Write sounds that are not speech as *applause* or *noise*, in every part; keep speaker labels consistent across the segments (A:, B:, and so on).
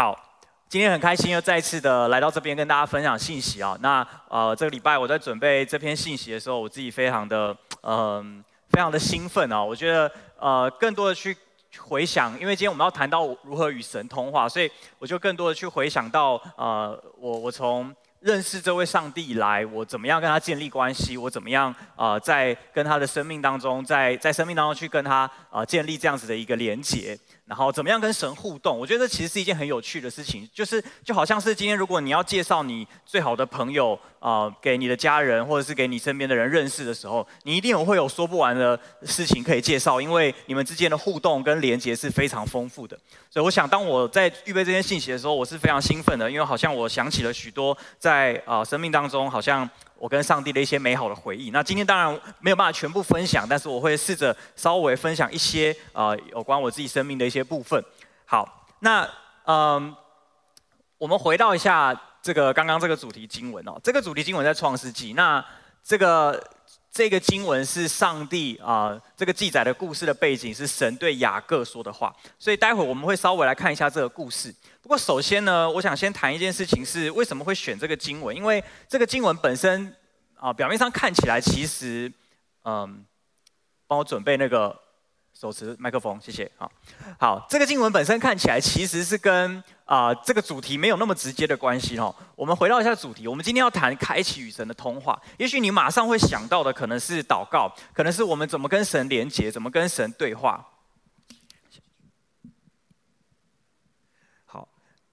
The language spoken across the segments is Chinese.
A: 好，今天很开心又再次的来到这边跟大家分享信息啊。那呃，这个礼拜我在准备这篇信息的时候，我自己非常的嗯、非常的兴奋啊。我觉得呃，更多的去回想，因为今天我们要谈到如何与神通话，所以我就更多的去回想到呃，我我从认识这位上帝以来，我怎么样跟他建立关系，我怎么样呃，在跟他的生命当中，在在生命当中去跟他呃建立这样子的一个连结。然后怎么样跟神互动？我觉得这其实是一件很有趣的事情，就是就好像是今天如果你要介绍你最好的朋友啊、给你的家人或者是给你身边的人认识的时候，你一定有会有说不完的事情可以介绍，因为你们之间的互动跟连接是非常丰富的。所以我想当我在预备这些信息的时候，我是非常兴奋的，因为好像我想起了许多在啊、生命当中好像。我跟上帝的一些美好的回忆。那今天当然没有办法全部分享，但是我会试着稍微分享一些呃有关我自己生命的一些部分。好，那嗯，我们回到一下这个刚刚这个主题经文哦。这个主题经文在创世纪。那这个这个经文是上帝啊、这个记载的故事的背景是神对雅各说的话。所以待会我们会稍微来看一下这个故事。不过首先呢，我想先谈一件事情，是为什么会选这个经文？因为这个经文本身啊，表面上看起来其实，嗯，帮我准备那个手持麦克风，谢谢。好，好，这个经文本身看起来其实是跟啊这个主题没有那么直接的关系哦。我们回到一下主题，我们今天要谈开启与神的通话。也许你马上会想到的可能是祷告，可能是我们怎么跟神连接，怎么跟神对话。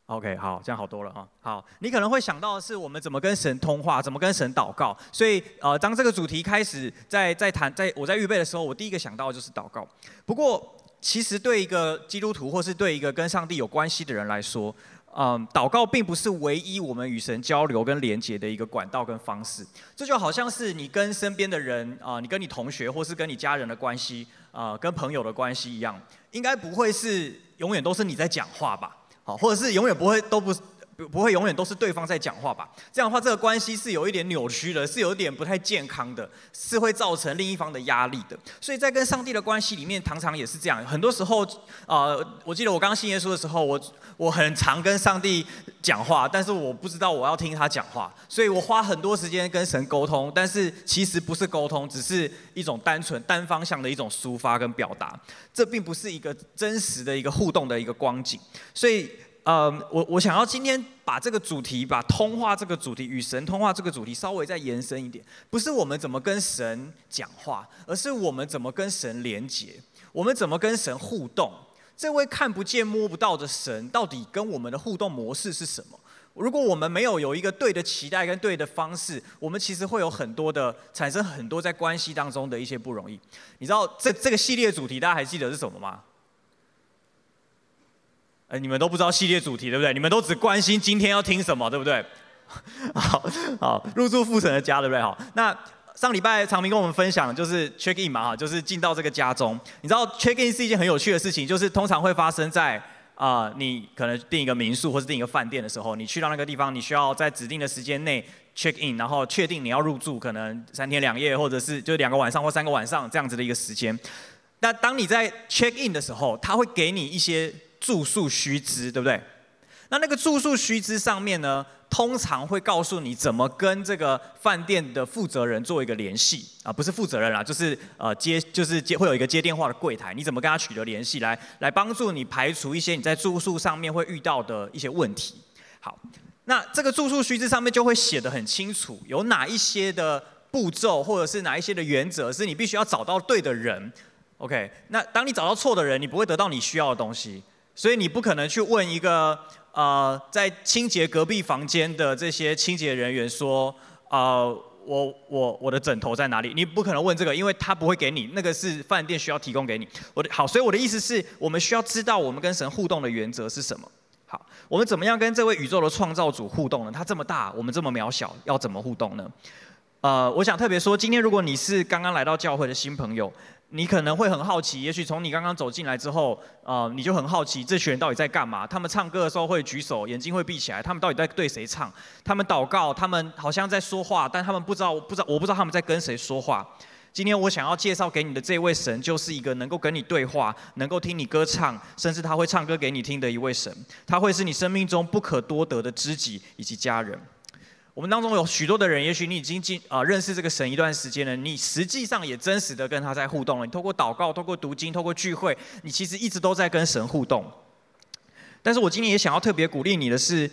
A: OK，好，这样好多了哈。好，你可能会想到的是我们怎么跟神通话，怎么跟神祷告。所以，呃，当这个主题开始在在谈，在我在预备的时候，我第一个想到的就是祷告。不过，其实对一个基督徒或是对一个跟上帝有关系的人来说，嗯，祷告并不是唯一我们与神交流跟连接的一个管道跟方式。这就好像是你跟身边的人啊、你跟你同学或是跟你家人的关系啊、跟朋友的关系一样，应该不会是永远都是你在讲话吧？好，或者是永远不会都不不不会永远都是对方在讲话吧？这样的话，这个关系是有一点扭曲的，是有一点不太健康的，是会造成另一方的压力的。所以在跟上帝的关系里面，常常也是这样。很多时候，呃，我记得我刚信耶稣的时候，我我很常跟上帝讲话，但是我不知道我要听他讲话，所以我花很多时间跟神沟通，但是其实不是沟通，只是一种单纯单方向的一种抒发跟表达。这并不是一个真实的一个互动的一个光景，所以，呃，我我想要今天把这个主题，把通话这个主题，与神通话这个主题稍微再延伸一点，不是我们怎么跟神讲话，而是我们怎么跟神连接，我们怎么跟神互动。这位看不见摸不到的神，到底跟我们的互动模式是什么？如果我们没有有一个对的期待跟对的方式，我们其实会有很多的产生很多在关系当中的一些不容易。你知道这这个系列主题大家还记得是什么吗？哎，你们都不知道系列主题对不对？你们都只关心今天要听什么对不对？*laughs* 好好，入住父神的家对不对？好，那上礼拜长明跟我们分享就是 check in 嘛哈，就是进到这个家中。你知道 check in 是一件很有趣的事情，就是通常会发生在。啊、你可能订一个民宿或是订一个饭店的时候，你去到那个地方，你需要在指定的时间内 check in，然后确定你要入住，可能三天两夜，或者是就两个晚上或三个晚上这样子的一个时间。那当你在 check in 的时候，他会给你一些住宿须知，对不对？那那个住宿须知上面呢，通常会告诉你怎么跟这个饭店的负责人做一个联系啊，不是负责人啦，就是呃接，就是接会有一个接电话的柜台，你怎么跟他取得联系，来来帮助你排除一些你在住宿上面会遇到的一些问题。好，那这个住宿须知上面就会写得很清楚，有哪一些的步骤或者是哪一些的原则是你必须要找到对的人。OK，那当你找到错的人，你不会得到你需要的东西，所以你不可能去问一个。呃，在清洁隔壁房间的这些清洁人员说，呃，我我我的枕头在哪里？你不可能问这个，因为他不会给你，那个是饭店需要提供给你。我的好，所以我的意思是我们需要知道我们跟神互动的原则是什么。好，我们怎么样跟这位宇宙的创造主互动呢？他这么大，我们这么渺小，要怎么互动呢？呃，我想特别说，今天如果你是刚刚来到教会的新朋友。你可能会很好奇，也许从你刚刚走进来之后，呃，你就很好奇这群人到底在干嘛？他们唱歌的时候会举手，眼睛会闭起来，他们到底在对谁唱？他们祷告，他们好像在说话，但他们不知道，不知道，我不知道他们在跟谁说话。今天我想要介绍给你的这位神，就是一个能够跟你对话、能够听你歌唱，甚至他会唱歌给你听的一位神。他会是你生命中不可多得的知己以及家人。我们当中有许多的人，也许你已经进啊、认识这个神一段时间了，你实际上也真实的跟他在互动了。你透过祷告、透过读经、透过聚会，你其实一直都在跟神互动。但是我今天也想要特别鼓励你的是，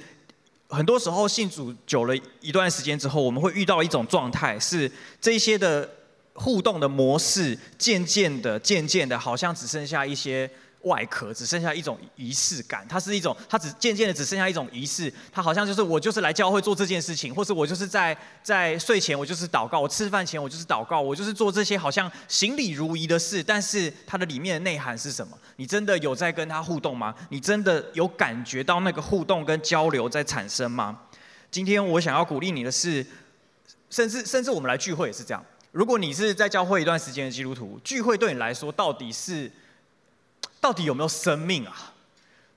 A: 很多时候信主久了一段时间之后，我们会遇到一种状态，是这些的互动的模式，渐渐的、渐渐的，好像只剩下一些。外壳只剩下一种仪式感，它是一种，它只渐渐的只剩下一种仪式，它好像就是我就是来教会做这件事情，或是我就是在在睡前我就是祷告，我吃饭前我就是祷告，我就是做这些好像行礼如仪的事，但是它的里面的内涵是什么？你真的有在跟他互动吗？你真的有感觉到那个互动跟交流在产生吗？今天我想要鼓励你的是，甚至甚至我们来聚会也是这样，如果你是在教会一段时间的基督徒，聚会对你来说到底是？到底有没有生命啊？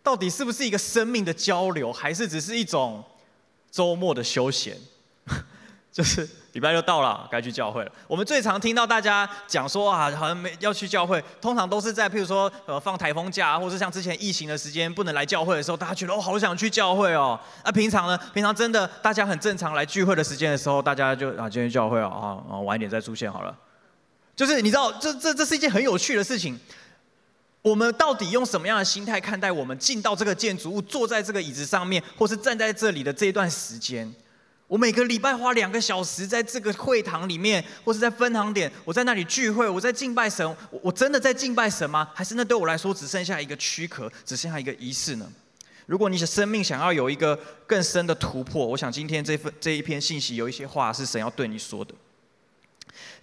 A: 到底是不是一个生命的交流，还是只是一种周末的休闲？*laughs* 就是礼拜六到了，该去教会了。我们最常听到大家讲说啊，好像没要去教会，通常都是在譬如说呃放台风假，或者像之前疫情的时间不能来教会的时候，大家觉得、哦、好想去教会哦。那、平常呢？平常真的大家很正常来聚会的时间的时候，大家就啊今天教会哦，啊晚一点再出现好了。就是你知道，这这这是一件很有趣的事情。我们到底用什么样的心态看待我们进到这个建筑物，坐在这个椅子上面，或是站在这里的这一段时间？我每个礼拜花两个小时在这个会堂里面，或是在分堂点，我在那里聚会，我在敬拜神。我真的在敬拜神吗？还是那对我来说只剩下一个躯壳，只剩下一个仪式呢？如果你的生命想要有一个更深的突破，我想今天这份这一篇信息有一些话是神要对你说的。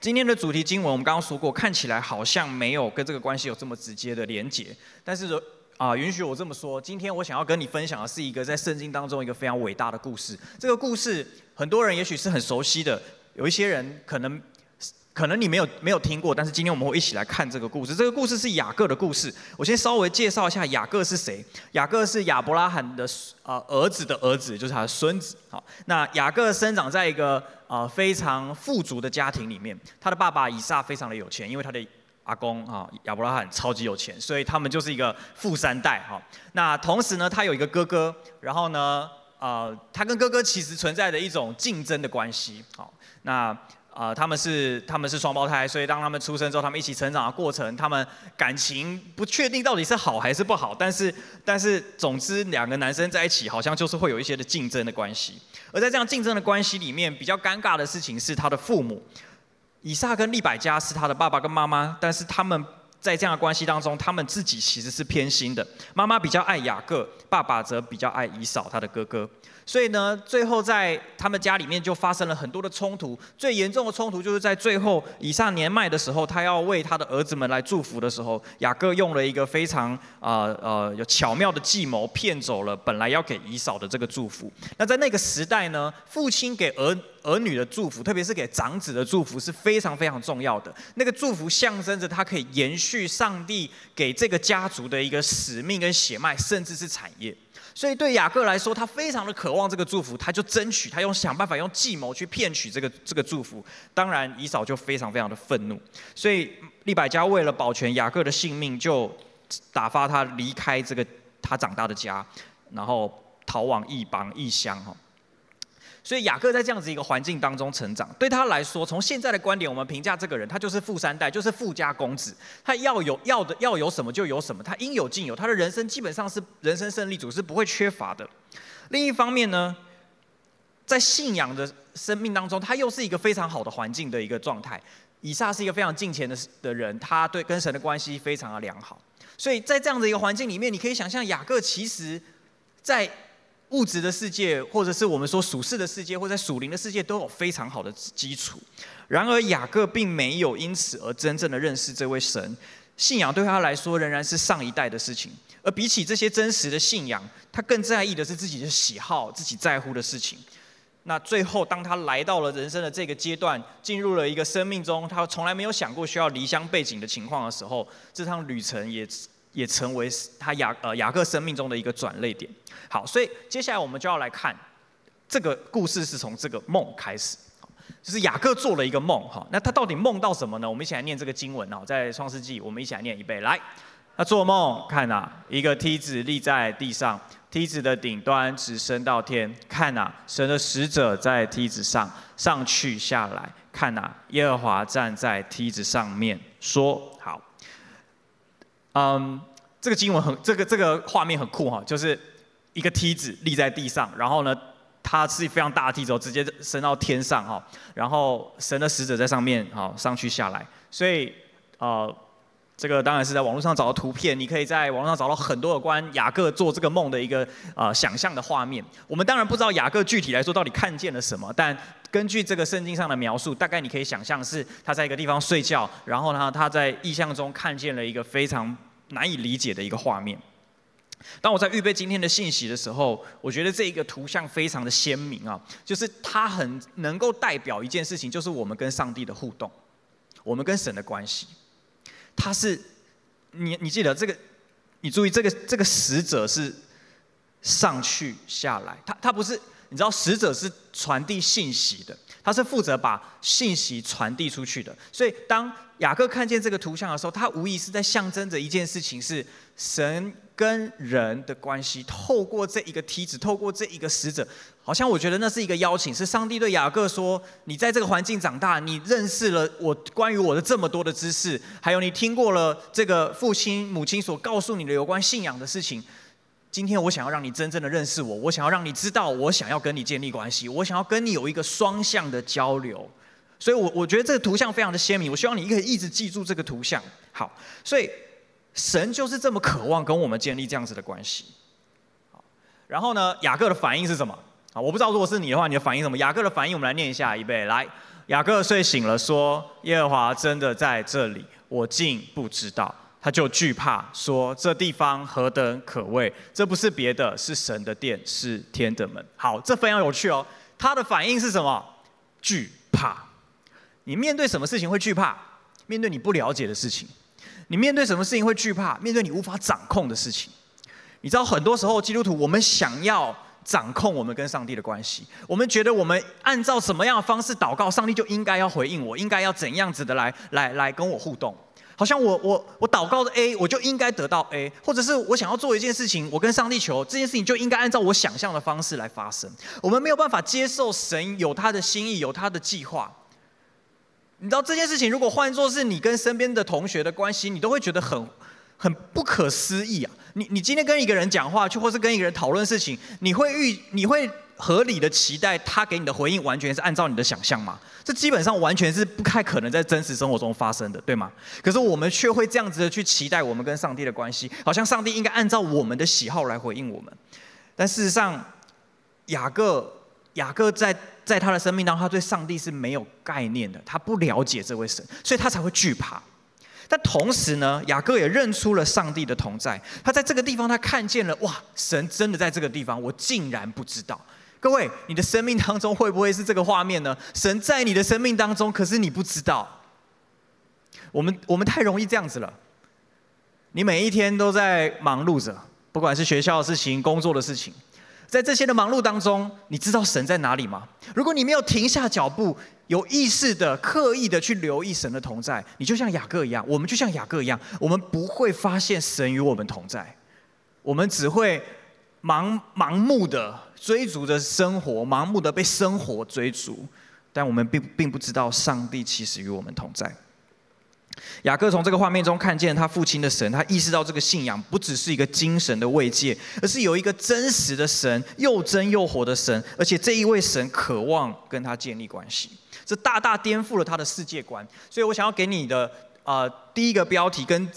A: 今天的主题经文，我们刚刚说过，看起来好像没有跟这个关系有这么直接的连结。但是，啊、允许我这么说，今天我想要跟你分享的是一个在圣经当中一个非常伟大的故事。这个故事，很多人也许是很熟悉的，有一些人可能。可能你没有没有听过，但是今天我们会一起来看这个故事。这个故事是雅各的故事。我先稍微介绍一下雅各是谁。雅各是亚伯拉罕的呃儿子的儿子，就是他的孙子。好，那雅各生长在一个啊非常富足的家庭里面。他的爸爸以撒非常的有钱，因为他的阿公啊亚伯拉罕超级有钱，所以他们就是一个富三代哈。那同时呢，他有一个哥哥，然后呢，呃，他跟哥哥其实存在着一种竞争的关系。好，那。啊、他们是他们是双胞胎，所以当他们出生之后，他们一起成长的过程，他们感情不确定到底是好还是不好，但是但是总之两个男生在一起，好像就是会有一些的竞争的关系。而在这样竞争的关系里面，比较尴尬的事情是他的父母，以撒跟利百加是他的爸爸跟妈妈，但是他们在这样的关系当中，他们自己其实是偏心的，妈妈比较爱雅各，爸爸则比较爱以扫他的哥哥。所以呢，最后在他们家里面就发生了很多的冲突。最严重的冲突就是在最后以上年迈的时候，他要为他的儿子们来祝福的时候，雅各用了一个非常呃呃有巧妙的计谋，骗走了本来要给以扫的这个祝福。那在那个时代呢，父亲给儿儿女的祝福，特别是给长子的祝福，是非常非常重要的。那个祝福象征着他可以延续上帝给这个家族的一个使命跟血脉，甚至是产业。所以对雅各来说，他非常的渴望这个祝福，他就争取，他用想办法用计谋去骗取这个这个祝福。当然，以扫就非常非常的愤怒，所以利百加为了保全雅各的性命，就打发他离开这个他长大的家，然后逃往异邦异乡哈。所以雅各在这样子一个环境当中成长，对他来说，从现在的观点，我们评价这个人，他就是富三代，就是富家公子。他要有要的要有什么就有什么，他应有尽有，他的人生基本上是人生胜利组，是不会缺乏的。另一方面呢，在信仰的生命当中，他又是一个非常好的环境的一个状态。以撒是一个非常敬虔的的人，他对跟神的关系非常的良好。所以在这样的一个环境里面，你可以想象雅各其实，在。物质的世界，或者是我们说属世的世界，或者在属灵的世界，都有非常好的基础。然而雅各并没有因此而真正的认识这位神，信仰对他来说仍然是上一代的事情。而比起这些真实的信仰，他更在意的是自己的喜好，自己在乎的事情。那最后，当他来到了人生的这个阶段，进入了一个生命中他从来没有想过需要离乡背井的情况的时候，这趟旅程也。也成为他雅呃雅各生命中的一个转捩点。好，所以接下来我们就要来看这个故事是从这个梦开始。就是雅各做了一个梦哈。那他到底梦到什么呢？我们一起来念这个经文哦，在创世纪，我们一起来念一遍。来，他做梦看呐，一个梯子立在地上，梯子的顶端直升到天。看呐，神的使者在梯子上上去下来。看呐，耶和华站在梯子上面说：“好。”嗯，这个经文很，这个这个画面很酷哈，就是一个梯子立在地上，然后呢，它是非常大的梯子，直接升到天上哈，然后神的使者在上面哈上去下来，所以呃，这个当然是在网络上找到图片，你可以在网络上找到很多有关雅各做这个梦的一个呃想象的画面。我们当然不知道雅各具体来说到底看见了什么，但根据这个圣经上的描述，大概你可以想象是他在一个地方睡觉，然后呢，他在意象中看见了一个非常难以理解的一个画面。当我在预备今天的信息的时候，我觉得这一个图像非常的鲜明啊，就是它很能够代表一件事情，就是我们跟上帝的互动，我们跟神的关系。它是你你记得这个，你注意这个这个使者是上去下来，他他不是。你知道使者是传递信息的，他是负责把信息传递出去的。所以当雅各看见这个图像的时候，他无疑是在象征着一件事情：是神跟人的关系。透过这一个梯子，透过这一个使者，好像我觉得那是一个邀请，是上帝对雅各说：“你在这个环境长大，你认识了我关于我的这么多的知识，还有你听过了这个父亲母亲所告诉你的有关信仰的事情。”今天我想要让你真正的认识我，我想要让你知道，我想要跟你建立关系，我想要跟你有一个双向的交流，所以我，我觉得这个图像非常的鲜明，我希望你可以一直记住这个图像。好，所以神就是这么渴望跟我们建立这样子的关系。好，然后呢，雅各的反应是什么？啊，我不知道如果是你的话，你的反应什么？雅各的反应，我们来念一下预备，来，雅各睡醒了，说：耶和华真的在这里，我竟不知道。他就惧怕，说：“这地方何等可畏！这不是别的，是神的殿，是天的门。”好，这非常有趣哦。他的反应是什么？惧怕。你面对什么事情会惧怕？面对你不了解的事情。你面对什么事情会惧怕？面对你无法掌控的事情。你知道，很多时候基督徒，我们想要掌控我们跟上帝的关系，我们觉得我们按照什么样的方式祷告，上帝就应该要回应我，应该要怎样子的来来来跟我互动。好像我我我祷告的 A，我就应该得到 A，或者是我想要做一件事情，我跟上帝求这件事情就应该按照我想象的方式来发生。我们没有办法接受神有他的心意，有他的计划。你知道这件事情，如果换作是你跟身边的同学的关系，你都会觉得很很不可思议啊！你你今天跟一个人讲话，去或是跟一个人讨论事情，你会预你会合理的期待他给你的回应完全是按照你的想象吗？这基本上完全是不太可能在真实生活中发生的，对吗？可是我们却会这样子的去期待我们跟上帝的关系，好像上帝应该按照我们的喜好来回应我们。但事实上，雅各雅各在在他的生命当中，他对上帝是没有概念的，他不了解这位神，所以他才会惧怕。但同时呢，雅各也认出了上帝的同在，他在这个地方他看见了，哇，神真的在这个地方，我竟然不知道。各位，你的生命当中会不会是这个画面呢？神在你的生命当中，可是你不知道。我们我们太容易这样子了。你每一天都在忙碌着，不管是学校的事情、工作的事情，在这些的忙碌当中，你知道神在哪里吗？如果你没有停下脚步，有意识的、刻意的去留意神的同在，你就像雅各一样，我们就像雅各一样，我们不会发现神与我们同在，我们只会盲盲目的。追逐着生活，盲目的被生活追逐，但我们并并不知道上帝其实与我们同在。雅各从这个画面中看见他父亲的神，他意识到这个信仰不只是一个精神的慰藉，而是有一个真实的神，又真又活的神，而且这一位神渴望跟他建立关系，这大大颠覆了他的世界观。所以我想要给你的呃第一个标题跟。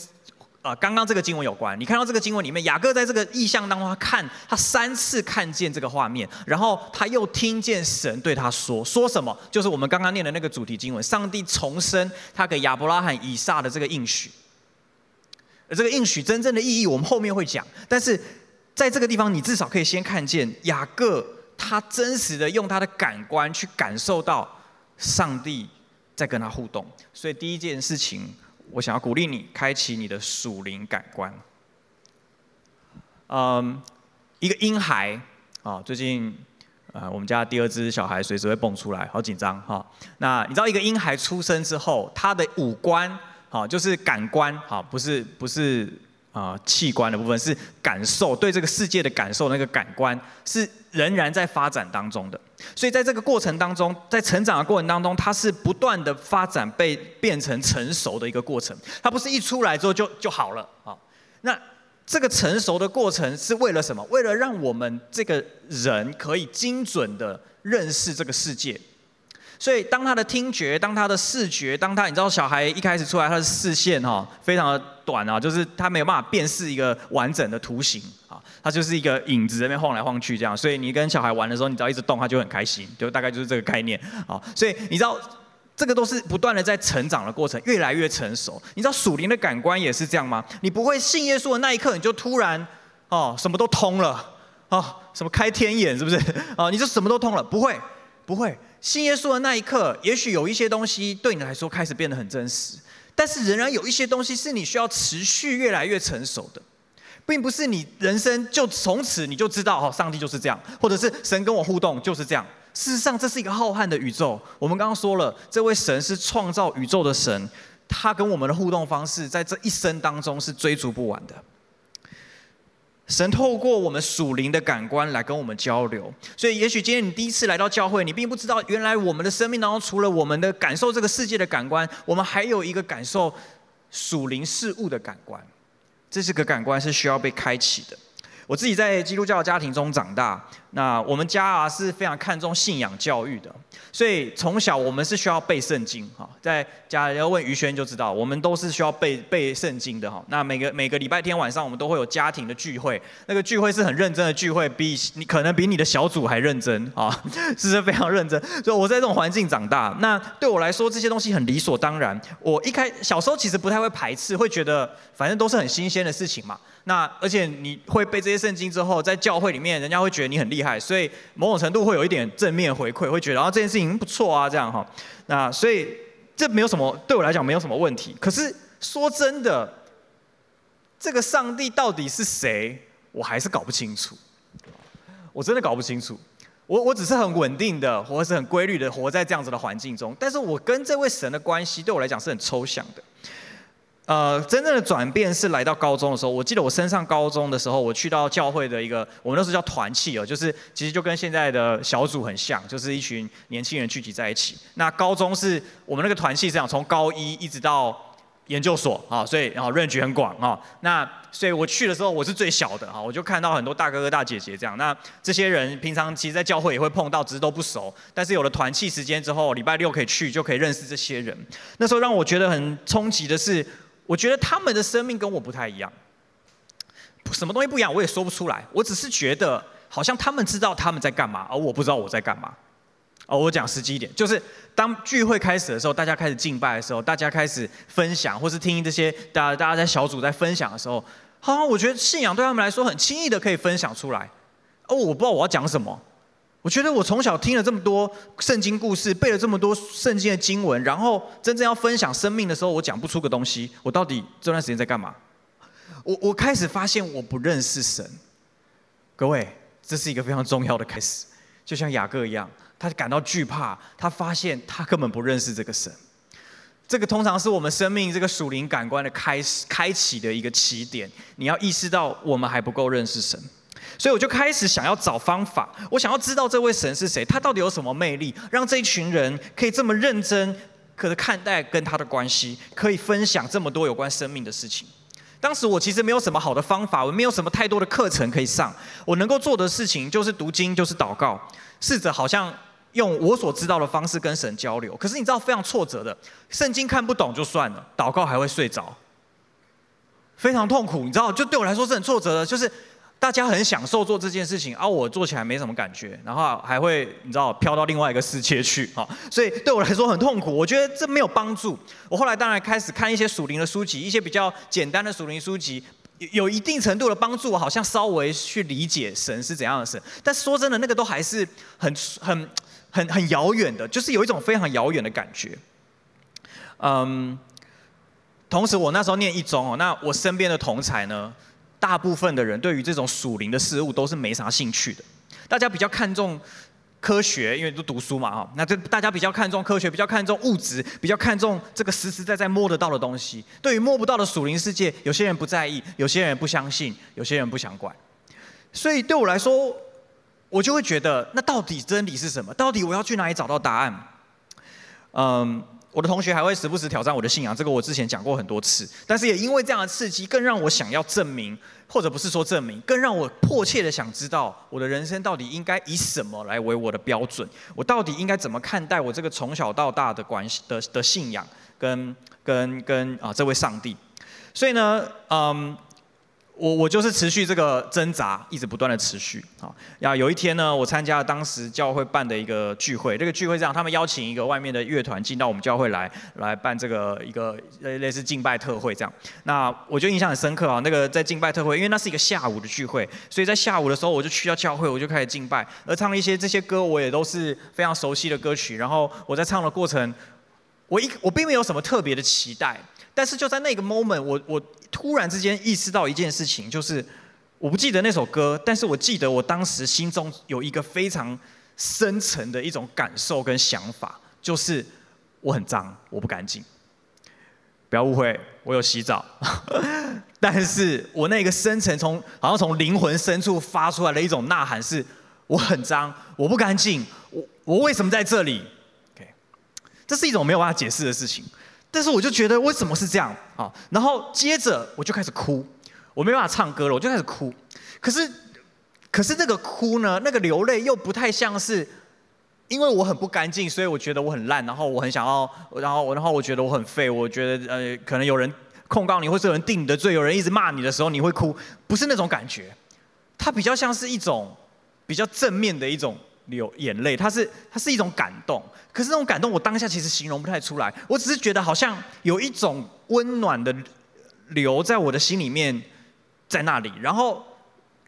A: 啊，刚刚这个经文有关。你看到这个经文里面，雅各在这个意象当中，他看他三次看见这个画面，然后他又听见神对他说，说什么？就是我们刚刚念的那个主题经文，上帝重申他给亚伯拉罕、以撒的这个应许。而这个应许真正的意义，我们后面会讲。但是在这个地方，你至少可以先看见雅各他真实的用他的感官去感受到上帝在跟他互动。所以第一件事情。我想要鼓励你开启你的属灵感官。嗯，一个婴孩啊，最近啊，我们家第二只小孩随时会蹦出来，好紧张哈。那你知道一个婴孩出生之后，他的五官，好就是感官，好不是不是啊器官的部分，是感受对这个世界的感受，那个感官是仍然在发展当中的。所以在这个过程当中，在成长的过程当中，它是不断的发展，被变成成熟的一个过程。它不是一出来之后就就好了啊。那这个成熟的过程是为了什么？为了让我们这个人可以精准的认识这个世界。所以，当他的听觉，当他的视觉，当他你知道小孩一开始出来，他的视线哈非常的短啊，就是他没有办法辨识一个完整的图形啊，他就是一个影子在那边晃来晃去这样。所以你跟小孩玩的时候，你只要一直动，他就很开心，就大概就是这个概念啊。所以你知道。这个都是不断的在成长的过程，越来越成熟。你知道属灵的感官也是这样吗？你不会信耶稣的那一刻，你就突然哦什么都通了哦，什么开天眼是不是？哦，你就什么都通了？不会，不会。信耶稣的那一刻，也许有一些东西对你来说开始变得很真实，但是仍然有一些东西是你需要持续越来越成熟的，并不是你人生就从此你就知道哦，上帝就是这样，或者是神跟我互动就是这样。事实上，这是一个浩瀚的宇宙。我们刚刚说了，这位神是创造宇宙的神，他跟我们的互动方式，在这一生当中是追逐不完的。神透过我们属灵的感官来跟我们交流，所以也许今天你第一次来到教会，你并不知道，原来我们的生命当中，除了我们的感受这个世界的感官，我们还有一个感受属灵事物的感官。这是个感官是需要被开启的。我自己在基督教家庭中长大，那我们家啊是非常看重信仰教育的，所以从小我们是需要背圣经哈，在家要问于轩就知道，我们都是需要背背圣经的哈。那每个每个礼拜天晚上我们都会有家庭的聚会，那个聚会是很认真的聚会，比你可能比你的小组还认真啊，*laughs* 是非常认真。所以我在这种环境长大，那对我来说这些东西很理所当然。我一开小时候其实不太会排斥，会觉得反正都是很新鲜的事情嘛。那而且你会背这些圣经之后，在教会里面，人家会觉得你很厉害，所以某种程度会有一点正面回馈，会觉得啊这件事情不错啊这样哈。那所以这没有什么，对我来讲没有什么问题。可是说真的，这个上帝到底是谁，我还是搞不清楚。我真的搞不清楚。我我只是很稳定的，或是很规律的活在这样子的环境中，但是我跟这位神的关系，对我来讲是很抽象的。呃，真正的转变是来到高中的时候。我记得我升上高中的时候，我去到教会的一个，我们那时候叫团契哦，就是其实就跟现在的小组很像，就是一群年轻人聚集在一起。那高中是我们那个团契是这样，从高一一直到研究所啊，所以然后认识很广啊。那所以我去的时候我是最小的啊，我就看到很多大哥哥大姐姐这样。那这些人平常其实，在教会也会碰到，只是都不熟。但是有了团契时间之后，礼拜六可以去，就可以认识这些人。那时候让我觉得很冲击的是。我觉得他们的生命跟我不太一样，什么东西不一样，我也说不出来。我只是觉得好像他们知道他们在干嘛，而我不知道我在干嘛。哦，我讲实际一点，就是当聚会开始的时候，大家开始敬拜的时候，大家开始分享，或是听这些大家大家在小组在分享的时候，好像我觉得信仰对他们来说很轻易的可以分享出来。哦，我不知道我要讲什么。我觉得我从小听了这么多圣经故事，背了这么多圣经的经文，然后真正要分享生命的时候，我讲不出个东西。我到底这段时间在干嘛？我我开始发现我不认识神。各位，这是一个非常重要的开始。就像雅各一样，他感到惧怕，他发现他根本不认识这个神。这个通常是我们生命这个属灵感官的开始、开启的一个起点。你要意识到我们还不够认识神。所以我就开始想要找方法，我想要知道这位神是谁，他到底有什么魅力，让这一群人可以这么认真，可是看待跟他的关系，可以分享这么多有关生命的事情。当时我其实没有什么好的方法，我没有什么太多的课程可以上，我能够做的事情就是读经，就是祷告，试着好像用我所知道的方式跟神交流。可是你知道非常挫折的，圣经看不懂就算了，祷告还会睡着，非常痛苦。你知道，就对我来说是很挫折的，就是。大家很享受做这件事情，而、啊、我做起来没什么感觉，然后还会你知道飘到另外一个世界去啊，*laughs* 所以对我来说很痛苦。我觉得这没有帮助。我后来当然开始看一些属灵的书籍，一些比较简单的属灵书籍，有一定程度的帮助。我好像稍微去理解神是怎样的神，但说真的，那个都还是很很很很遥远的，就是有一种非常遥远的感觉。嗯，同时我那时候念一中哦，那我身边的同才呢？大部分的人对于这种属灵的事物都是没啥兴趣的，大家比较看重科学，因为都读书嘛哈，那这大家比较看重科学，比较看重物质，比较看重这个实实在在摸得到的东西。对于摸不到的属灵世界，有些人不在意，有些人不相信，有些人不想管。所以对我来说，我就会觉得，那到底真理是什么？到底我要去哪里找到答案？嗯。我的同学还会时不时挑战我的信仰，这个我之前讲过很多次。但是也因为这样的刺激，更让我想要证明，或者不是说证明，更让我迫切的想知道，我的人生到底应该以什么来为我的标准？我到底应该怎么看待我这个从小到大的关系的的信仰跟，跟跟跟啊这位上帝？所以呢，嗯。我我就是持续这个挣扎，一直不断的持续啊。然后有一天呢，我参加了当时教会办的一个聚会。这个聚会这样，他们邀请一个外面的乐团进到我们教会来，来办这个一个类类似敬拜特会这样。那我就印象很深刻啊。那个在敬拜特会，因为那是一个下午的聚会，所以在下午的时候我就去到教会，我就开始敬拜，而唱一些这些歌，我也都是非常熟悉的歌曲。然后我在唱的过程，我一我并没有什么特别的期待。但是就在那个 moment，我我突然之间意识到一件事情，就是我不记得那首歌，但是我记得我当时心中有一个非常深层的一种感受跟想法，就是我很脏，我不干净。不要误会，我有洗澡，*laughs* 但是我那个深层从好像从灵魂深处发出来的一种呐喊是：我很脏，我不干净，我我为什么在这里？OK，这是一种没有办法解释的事情。但是我就觉得为什么是这样啊？然后接着我就开始哭，我没办法唱歌了，我就开始哭。可是，可是那个哭呢，那个流泪又不太像是，因为我很不干净，所以我觉得我很烂，然后我很想要，然后我然后我觉得我很废，我觉得呃可能有人控告你，或是有人定你的罪，有人一直骂你的时候你会哭，不是那种感觉，它比较像是一种比较正面的一种。流眼泪，它是它是一种感动，可是那种感动我当下其实形容不太出来，我只是觉得好像有一种温暖的流在我的心里面，在那里。然后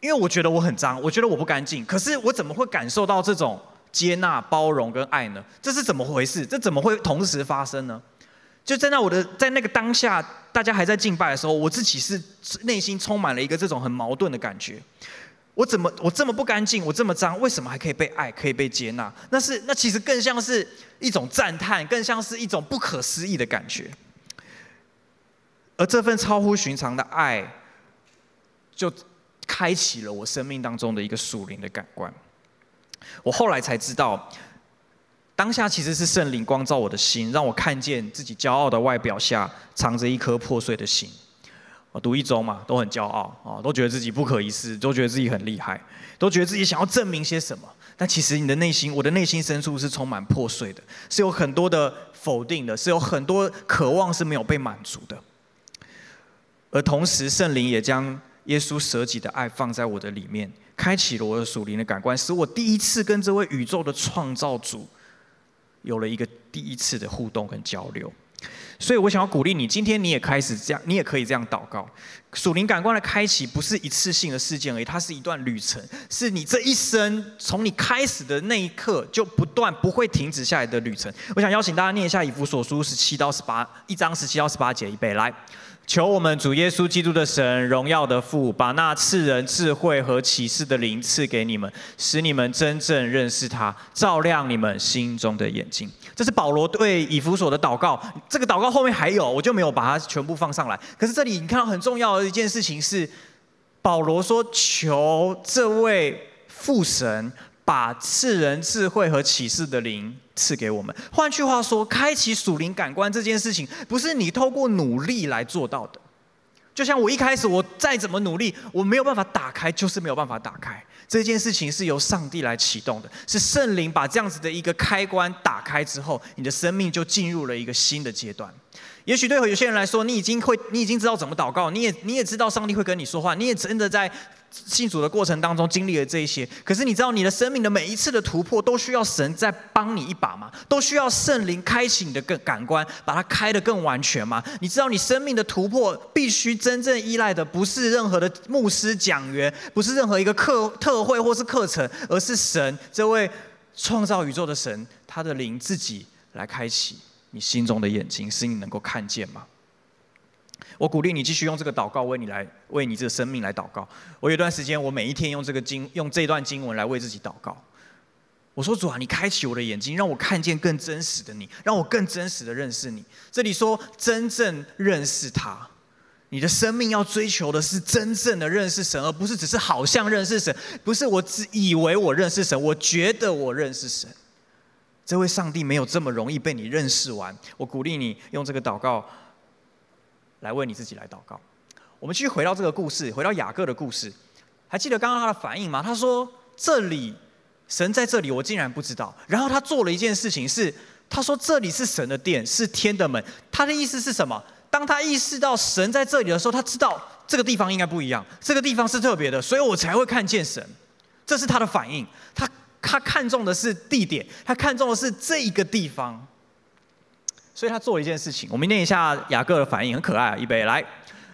A: 因为我觉得我很脏，我觉得我不干净，可是我怎么会感受到这种接纳、包容跟爱呢？这是怎么回事？这怎么会同时发生呢？就在那我的在那个当下，大家还在敬拜的时候，我自己是内心充满了一个这种很矛盾的感觉。我怎么我这么不干净，我这么脏，为什么还可以被爱，可以被接纳？那是那其实更像是一种赞叹，更像是一种不可思议的感觉。而这份超乎寻常的爱，就开启了我生命当中的一个属灵的感官。我后来才知道，当下其实是圣灵光照我的心，让我看见自己骄傲的外表下藏着一颗破碎的心。我读一周嘛，都很骄傲啊，都觉得自己不可一世，都觉得自己很厉害，都觉得自己想要证明些什么。但其实你的内心，我的内心深处是充满破碎的，是有很多的否定的，是有很多渴望是没有被满足的。而同时，圣灵也将耶稣舍己的爱放在我的里面，开启了我的属灵的感官，使我第一次跟这位宇宙的创造主有了一个第一次的互动跟交流。所以我想要鼓励你，今天你也开始这样，你也可以这样祷告。属灵感官的开启不是一次性的事件而已，它是一段旅程，是你这一生从你开始的那一刻就不断不会停止下来的旅程。我想邀请大家念一下以弗所书十七到十八一章十七到十八节，一备来。求我们主耶稣基督的神，荣耀的父，把那赐人智慧和启示的灵赐给你们，使你们真正认识他，照亮你们心中的眼睛。这是保罗对以弗所的祷告。这个祷告后面还有，我就没有把它全部放上来。可是这里你看到很重要的一件事情是，保罗说：“求这位父神。”把赐人智慧和启示的灵赐给我们。换句话说，开启属灵感官这件事情，不是你透过努力来做到的。就像我一开始，我再怎么努力，我没有办法打开，就是没有办法打开。这件事情是由上帝来启动的，是圣灵把这样子的一个开关打开之后，你的生命就进入了一个新的阶段。也许对有些人来说，你已经会，你已经知道怎么祷告，你也你也知道上帝会跟你说话，你也真的在。信主的过程当中经历了这一些，可是你知道你的生命的每一次的突破都需要神再帮你一把吗？都需要圣灵开启你的更感官，把它开得更完全吗？你知道你生命的突破必须真正依赖的不是任何的牧师讲员，不是任何一个课特会或是课程，而是神这位创造宇宙的神，他的灵自己来开启你心中的眼睛，使你能够看见吗？我鼓励你继续用这个祷告为你来为你这个生命来祷告。我有一段时间，我每一天用这个经用这段经文来为自己祷告。我说主啊，你开启我的眼睛，让我看见更真实的你，让我更真实的认识你。这里说真正认识他，你的生命要追求的是真正的认识神，而不是只是好像认识神，不是我只以为我认识神，我觉得我认识神。这位上帝没有这么容易被你认识完。我鼓励你用这个祷告来为你自己来祷告。我们继续回到这个故事，回到雅各的故事，还记得刚刚他的反应吗？他说：“这里。”神在这里，我竟然不知道。然后他做了一件事情，是他说这里是神的殿，是天的门。他的意思是什么？当他意识到神在这里的时候，他知道这个地方应该不一样，这个地方是特别的，所以我才会看见神。这是他的反应。他他看重的是地点，他看重的是这一个地方，所以他做了一件事情。我们念一下雅各的反应，很可爱啊！预备来。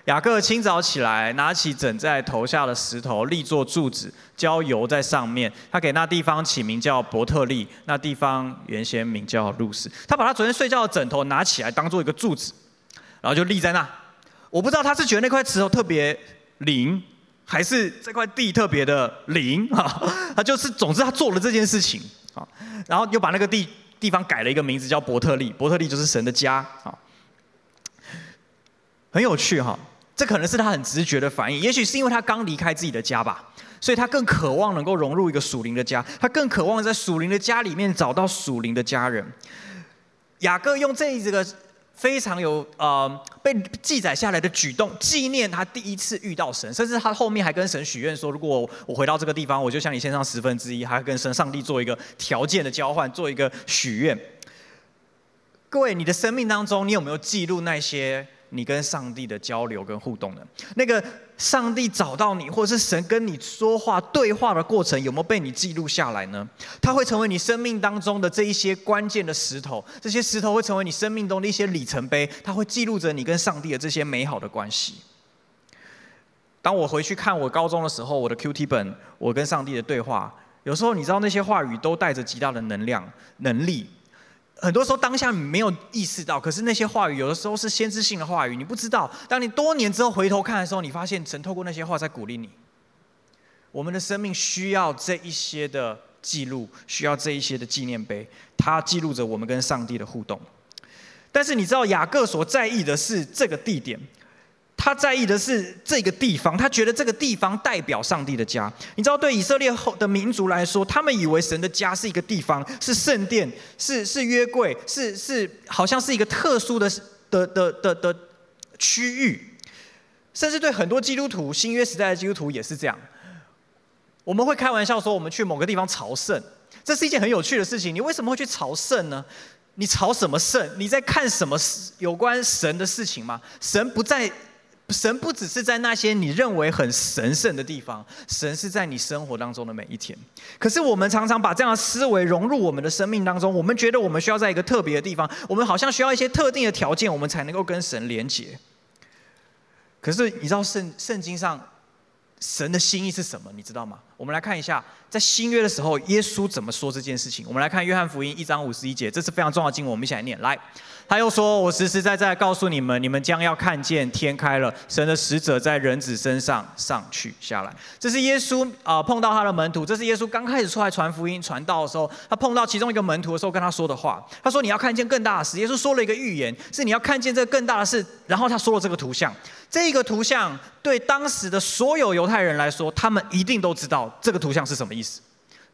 A: 雅各清早起来，拿起枕在头下的石头，立作柱子，浇油在上面。他给那地方起名叫伯特利，那地方原先名叫路斯。他把他昨天睡觉的枕头拿起来，当做一个柱子，然后就立在那。我不知道他是觉得那块石头特别灵，还是这块地特别的灵啊？他就是，总之他做了这件事情啊，然后又把那个地地方改了一个名字，叫伯特利。伯特利就是神的家啊，很有趣哈。这可能是他很直觉的反应，也许是因为他刚离开自己的家吧，所以他更渴望能够融入一个属灵的家，他更渴望在属灵的家里面找到属灵的家人。雅各用这一个非常有呃被记载下来的举动，纪念他第一次遇到神，甚至他后面还跟神许愿说，如果我回到这个地方，我就向你献上十分之一，还跟神上帝做一个条件的交换，做一个许愿。各位，你的生命当中，你有没有记录那些？你跟上帝的交流跟互动呢？那个上帝找到你，或者是神跟你说话对话的过程，有没有被你记录下来呢？它会成为你生命当中的这一些关键的石头，这些石头会成为你生命中的一些里程碑，它会记录着你跟上帝的这些美好的关系。当我回去看我高中的时候，我的 QT 本，我跟上帝的对话，有时候你知道那些话语都带着极大的能量、能力。很多时候当下你没有意识到，可是那些话语有的时候是先知性的话语，你不知道。当你多年之后回头看的时候，你发现曾透过那些话在鼓励你。我们的生命需要这一些的记录，需要这一些的纪念碑，它记录着我们跟上帝的互动。但是你知道雅各所在意的是这个地点。他在意的是这个地方，他觉得这个地方代表上帝的家。你知道，对以色列后的民族来说，他们以为神的家是一个地方，是圣殿，是是约柜，是是好像是一个特殊的的的的的区域。甚至对很多基督徒，新约时代的基督徒也是这样。我们会开玩笑说，我们去某个地方朝圣，这是一件很有趣的事情。你为什么会去朝圣呢？你朝什么圣？你在看什么有关神的事情吗？神不在。神不只是在那些你认为很神圣的地方，神是在你生活当中的每一天。可是我们常常把这样的思维融入我们的生命当中，我们觉得我们需要在一个特别的地方，我们好像需要一些特定的条件，我们才能够跟神连接。可是你知道圣圣经上神的心意是什么？你知道吗？我们来看一下，在新约的时候，耶稣怎么说这件事情？我们来看约翰福音一章五十一节，这是非常重要的经文，我们一起来念来。他又说：“我实实在在告诉你们，你们将要看见天开了，神的使者在人子身上上去下来。”这是耶稣啊、碰到他的门徒，这是耶稣刚开始出来传福音、传道的时候，他碰到其中一个门徒的时候跟他说的话。他说：“你要看见更大的事。”耶稣说了一个预言，是你要看见这个更大的事。然后他说了这个图像，这个图像对当时的所有犹太人来说，他们一定都知道这个图像是什么意思。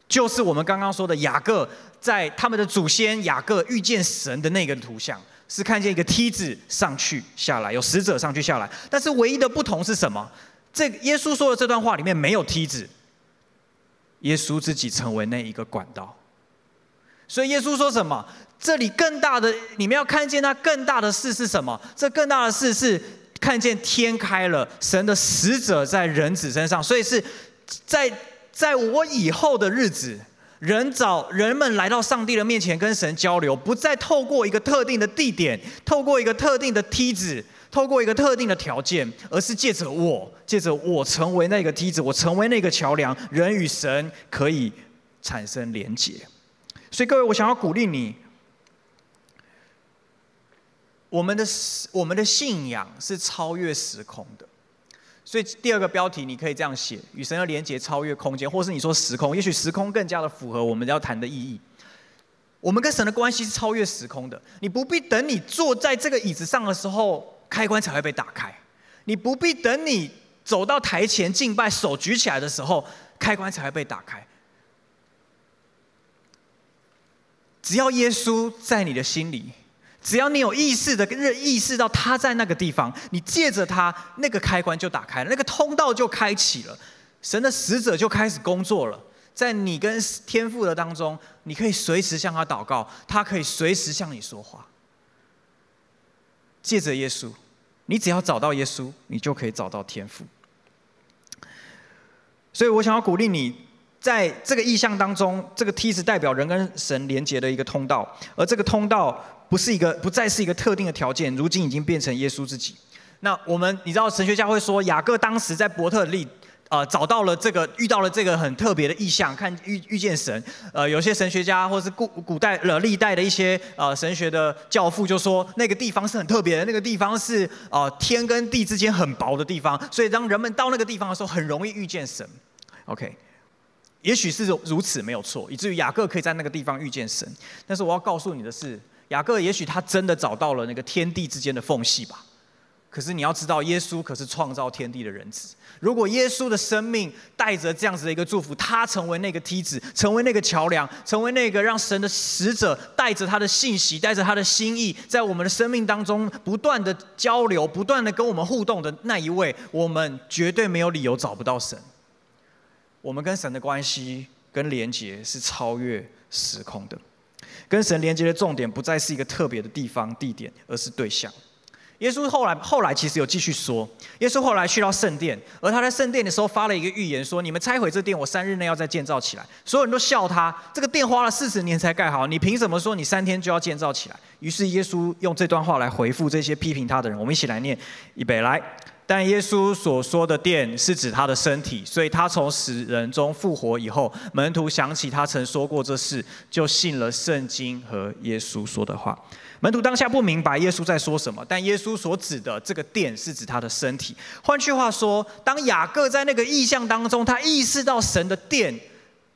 A: 就是我们刚刚说的雅各在他们的祖先雅各遇见神的那个图像，是看见一个梯子上去下来，有使者上去下来。但是唯一的不同是什么？这耶稣说的这段话里面没有梯子，耶稣自己成为那一个管道。所以耶稣说什么？这里更大的，你们要看见那更大的事是什么？这更大的事是看见天开了，神的使者在人子身上。所以是在。在我以后的日子，人找人们来到上帝的面前跟神交流，不再透过一个特定的地点，透过一个特定的梯子，透过一个特定的条件，而是借着我，借着我成为那个梯子，我成为那个桥梁，人与神可以产生连结。所以各位，我想要鼓励你，我们的我们的信仰是超越时空的。所以第二个标题你可以这样写：与神的连接超越空间，或是你说时空，也许时空更加的符合我们要谈的意义。我们跟神的关系是超越时空的，你不必等你坐在这个椅子上的时候，开关才会被打开；你不必等你走到台前敬拜，手举起来的时候，开关才会被打开。只要耶稣在你的心里。只要你有意识的认意识到他在那个地方，你借着他，那个开关就打开了，那个通道就开启了，神的使者就开始工作了，在你跟天父的当中，你可以随时向他祷告，他可以随时向你说话。借着耶稣，你只要找到耶稣，你就可以找到天父。所以我想要鼓励你，在这个意象当中，这个梯子代表人跟神连接的一个通道，而这个通道。不是一个，不再是一个特定的条件，如今已经变成耶稣自己。那我们，你知道神学家会说，雅各当时在伯特利，呃，找到了这个，遇到了这个很特别的异象，看遇遇见神。呃，有些神学家或是古古代呃历代的一些呃神学的教父就说，那个地方是很特别的，那个地方是呃天跟地之间很薄的地方，所以当人们到那个地方的时候，很容易遇见神。OK，也许是如此没有错，以至于雅各可以在那个地方遇见神。但是我要告诉你的是。雅各也许他真的找到了那个天地之间的缝隙吧，可是你要知道，耶稣可是创造天地的人子。如果耶稣的生命带着这样子的一个祝福，他成为那个梯子，成为那个桥梁，成为那个让神的使者带着他的信息，带着他的心意，在我们的生命当中不断的交流，不断的跟我们互动的那一位，我们绝对没有理由找不到神。我们跟神的关系跟连结是超越时空的。跟神连接的重点不再是一个特别的地方、地点，而是对象。耶稣后来后来其实有继续说，耶稣后来去到圣殿，而他在圣殿的时候发了一个预言，说：“你们拆毁这殿，我三日内要再建造起来。”所有人都笑他，这个殿花了四十年才盖好，你凭什么说你三天就要建造起来？于是耶稣用这段话来回复这些批评他的人。我们一起来念，预备来。但耶稣所说的殿是指他的身体，所以他从死人中复活以后，门徒想起他曾说过这事，就信了圣经和耶稣说的话。门徒当下不明白耶稣在说什么，但耶稣所指的这个殿是指他的身体。换句话说，当雅各在那个意象当中，他意识到神的殿，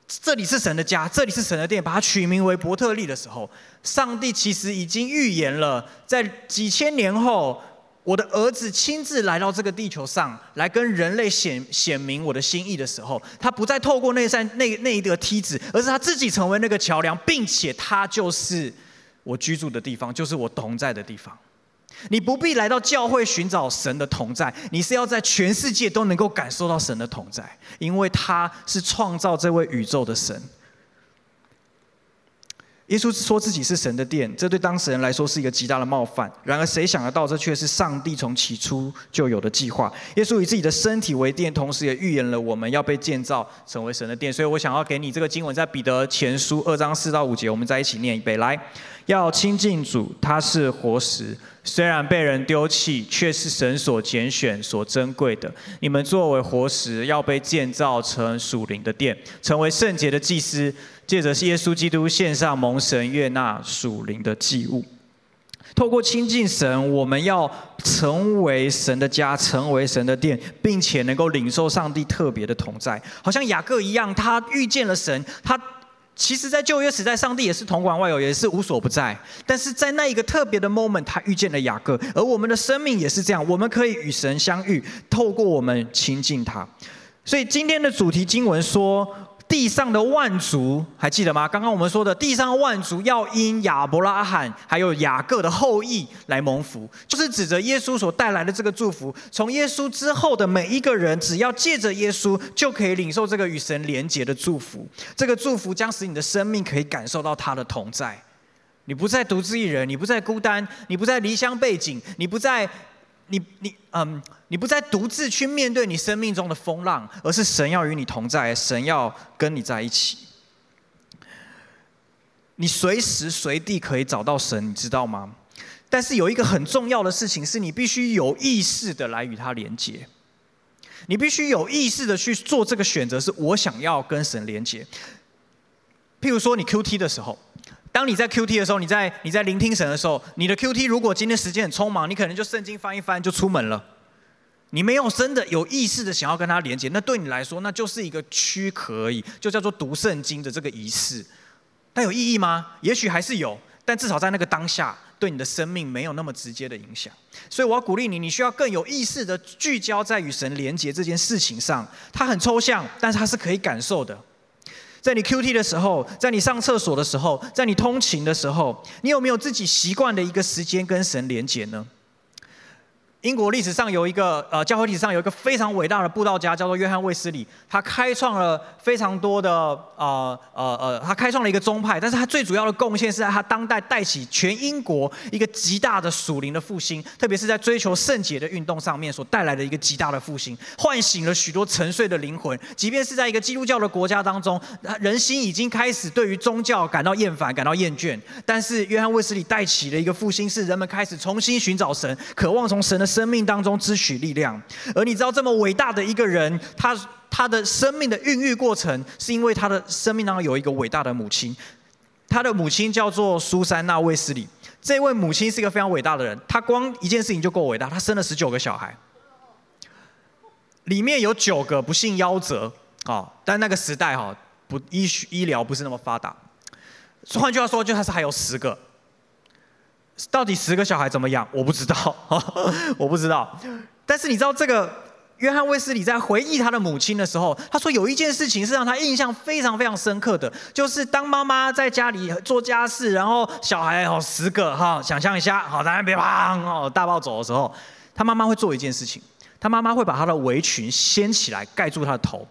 A: 这里是神的家，这里是神的殿，把它取名为伯特利的时候，上帝其实已经预言了，在几千年后。我的儿子亲自来到这个地球上来跟人类显显明我的心意的时候，他不再透过那扇那那一个梯子，而是他自己成为那个桥梁，并且他就是我居住的地方，就是我同在的地方。你不必来到教会寻找神的同在，你是要在全世界都能够感受到神的同在，因为他是创造这位宇宙的神。耶稣说自己是神的殿，这对当事人来说是一个极大的冒犯。然而，谁想得到这却是上帝从起初就有的计划？耶稣以自己的身体为殿，同时也预言了我们要被建造成为神的殿。所以我想要给你这个经文，在彼得前书二章四到五节，我们再一起念一遍。来，要亲近主，他是活石，虽然被人丢弃，却是神所拣选、所珍贵的。你们作为活石，要被建造成属灵的殿，成为圣洁的祭司。借着耶稣基督献上蒙神悦纳属灵的祭物，透过亲近神，我们要成为神的家，成为神的殿，并且能够领受上帝特别的同在。好像雅各一样，他遇见了神。他其实，在旧约时代，上帝也是同管外有，也是无所不在。但是在那一个特别的 moment，他遇见了雅各。而我们的生命也是这样，我们可以与神相遇，透过我们亲近他。所以今天的主题经文说。地上的万族还记得吗？刚刚我们说的，地上的万族要因亚伯拉罕还有雅各的后裔来蒙福，就是指着耶稣所带来的这个祝福。从耶稣之后的每一个人，只要借着耶稣，就可以领受这个与神连结的祝福。这个祝福将使你的生命可以感受到他的同在，你不再独自一人，你不再孤单，你不再离乡背井，你不再。你你嗯，你不再独自去面对你生命中的风浪，而是神要与你同在，神要跟你在一起。你随时随地可以找到神，你知道吗？但是有一个很重要的事情，是你必须有意识的来与他连接。你必须有意识的去做这个选择，是我想要跟神连接。譬如说，你 QT 的时候。当你在 QT 的时候，你在你在聆听神的时候，你的 QT 如果今天时间很匆忙，你可能就圣经翻一翻就出门了。你没有真的有意识的想要跟他连接，那对你来说，那就是一个躯壳而已，就叫做读圣经的这个仪式。但有意义吗？也许还是有，但至少在那个当下，对你的生命没有那么直接的影响。所以我要鼓励你，你需要更有意识的聚焦在与神连接这件事情上。它很抽象，但是它是可以感受的。在你 QT 的时候，在你上厕所的时候，在你通勤的时候，你有没有自己习惯的一个时间跟神连接呢？英国历史上有一个呃，教会历史上有一个非常伟大的布道家，叫做约翰卫斯理。他开创了非常多的呃呃呃，他开创了一个宗派，但是他最主要的贡献是在他当代带起全英国一个极大的属灵的复兴，特别是在追求圣洁的运动上面所带来的一个极大的复兴，唤醒了许多沉睡的灵魂。即便是在一个基督教的国家当中，人心已经开始对于宗教感到厌烦、感到厌倦，但是约翰卫斯理带起了一个复兴，是人们开始重新寻找神，渴望从神的。生命当中支取力量，而你知道这么伟大的一个人，他他的生命的孕育过程，是因为他的生命当中有一个伟大的母亲，他的母亲叫做苏珊娜卫斯理。这位母亲是一个非常伟大的人，她光一件事情就够伟大，她生了十九个小孩，里面有九个不幸夭折啊，但那个时代哈不医医疗不是那么发达，换句话说，就还是还有十个。到底十个小孩怎么养？我不知道，*laughs* 我不知道。但是你知道这个约翰卫斯理在回忆他的母亲的时候，他说有一件事情是让他印象非常非常深刻的，就是当妈妈在家里做家事，然后小孩哦十个哈，想象一下，好，在那边砰哦大暴走的时候，他妈妈会做一件事情，他妈妈会把他的围裙掀起来盖住他的头，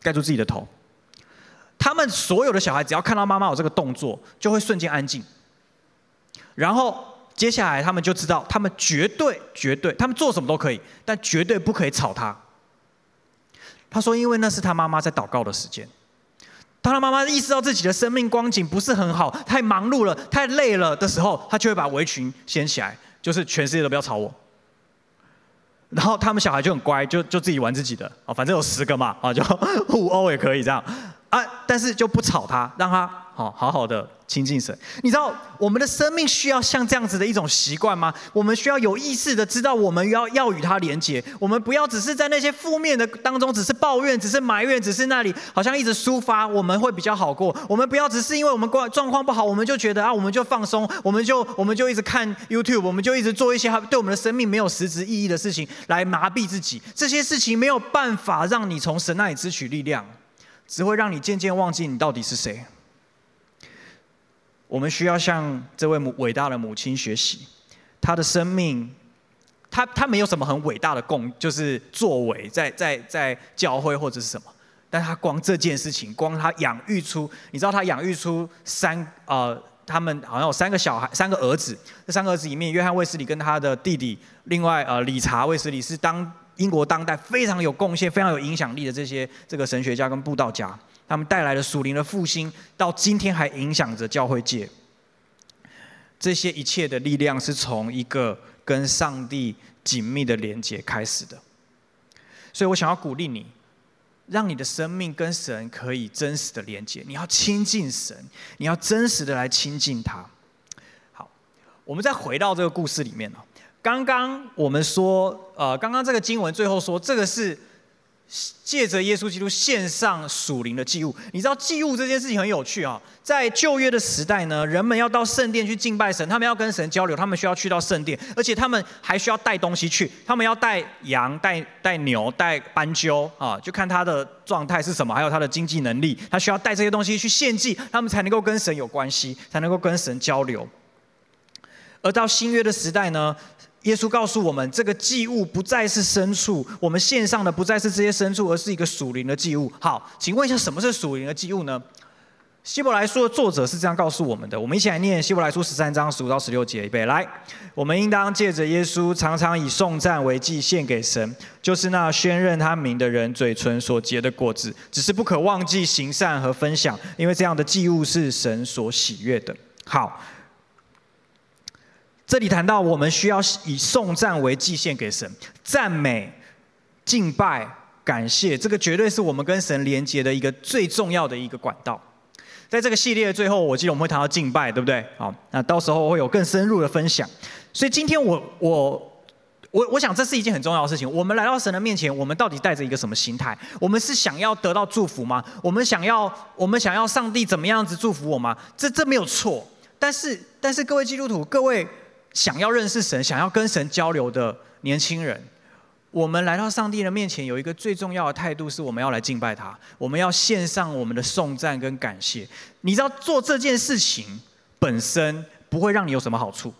A: 盖住自己的头。他们所有的小孩只要看到妈妈有这个动作，就会瞬间安静。然后接下来他们就知道，他们绝对绝对，他们做什么都可以，但绝对不可以吵他。他说，因为那是他妈妈在祷告的时间。当他妈妈意识到自己的生命光景不是很好，太忙碌了，太累了的时候，他就会把围裙掀起来，就是全世界都不要吵我。然后他们小孩就很乖，就就自己玩自己的啊，反正有十个嘛啊，就 *laughs* 互殴也可以这样啊，但是就不吵他，让他好好好的。亲近神，你知道我们的生命需要像这样子的一种习惯吗？我们需要有意识的知道我们要要与他连接，我们不要只是在那些负面的当中，只是抱怨，只是埋怨，只是那里好像一直抒发，我们会比较好过。我们不要只是因为我们状状况不好，我们就觉得啊，我们就放松，我们就我们就一直看 YouTube，我们就一直做一些对我们的生命没有实质意义的事情来麻痹自己。这些事情没有办法让你从神那里支取力量，只会让你渐渐忘记你到底是谁。我们需要向这位母伟大的母亲学习，她的生命，她她没有什么很伟大的贡，就是作为在在在教会或者是什么，但她光这件事情，光她养育出，你知道她养育出三呃，他们好像有三个小孩，三个儿子，这三个儿子里面，约翰卫斯理跟他的弟弟，另外呃理查卫斯理是当英国当代非常有贡献、非常有影响力的这些这个神学家跟布道家。他们带来的属灵的复兴，到今天还影响着教会界。这些一切的力量是从一个跟上帝紧密的连接开始的。所以我想要鼓励你，让你的生命跟神可以真实的连接。你要亲近神，你要真实的来亲近他。好，我们再回到这个故事里面哦。刚刚我们说，呃，刚刚这个经文最后说，这个是。借着耶稣基督献上属灵的祭物，你知道祭物这件事情很有趣啊。在旧约的时代呢，人们要到圣殿去敬拜神，他们要跟神交流，他们需要去到圣殿，而且他们还需要带东西去，他们要带羊、带带牛、带斑鸠啊，就看他的状态是什么，还有他的经济能力，他需要带这些东西去献祭，他们才能够跟神有关系，才能够跟神交流。而到新约的时代呢，耶稣告诉我们，这个祭物不再是牲畜，我们献上的不再是这些牲畜，而是一个属灵的祭物。好，请问一下，什么是属灵的祭物呢？希伯来书的作者是这样告诉我们的，我们一起来念希伯来书十三章十五到十六节，预备来。我们应当借着耶稣，常常以颂赞为祭献给神，就是那宣认他名的人嘴唇所结的果子。只是不可忘记行善和分享，因为这样的祭物是神所喜悦的。好。这里谈到我们需要以颂赞为祭献给神，赞美、敬拜、感谢，这个绝对是我们跟神连接的一个最重要的一个管道。在这个系列的最后，我记得我们会谈到敬拜，对不对？好，那到时候会有更深入的分享。所以今天我我我我想这是一件很重要的事情。我们来到神的面前，我们到底带着一个什么心态？我们是想要得到祝福吗？我们想要我们想要上帝怎么样子祝福我吗？这这没有错。但是但是各位基督徒，各位想要认识神、想要跟神交流的年轻人，我们来到上帝的面前，有一个最重要的态度，是我们要来敬拜他，我们要献上我们的颂赞跟感谢。你知道做这件事情本身不会让你有什么好处。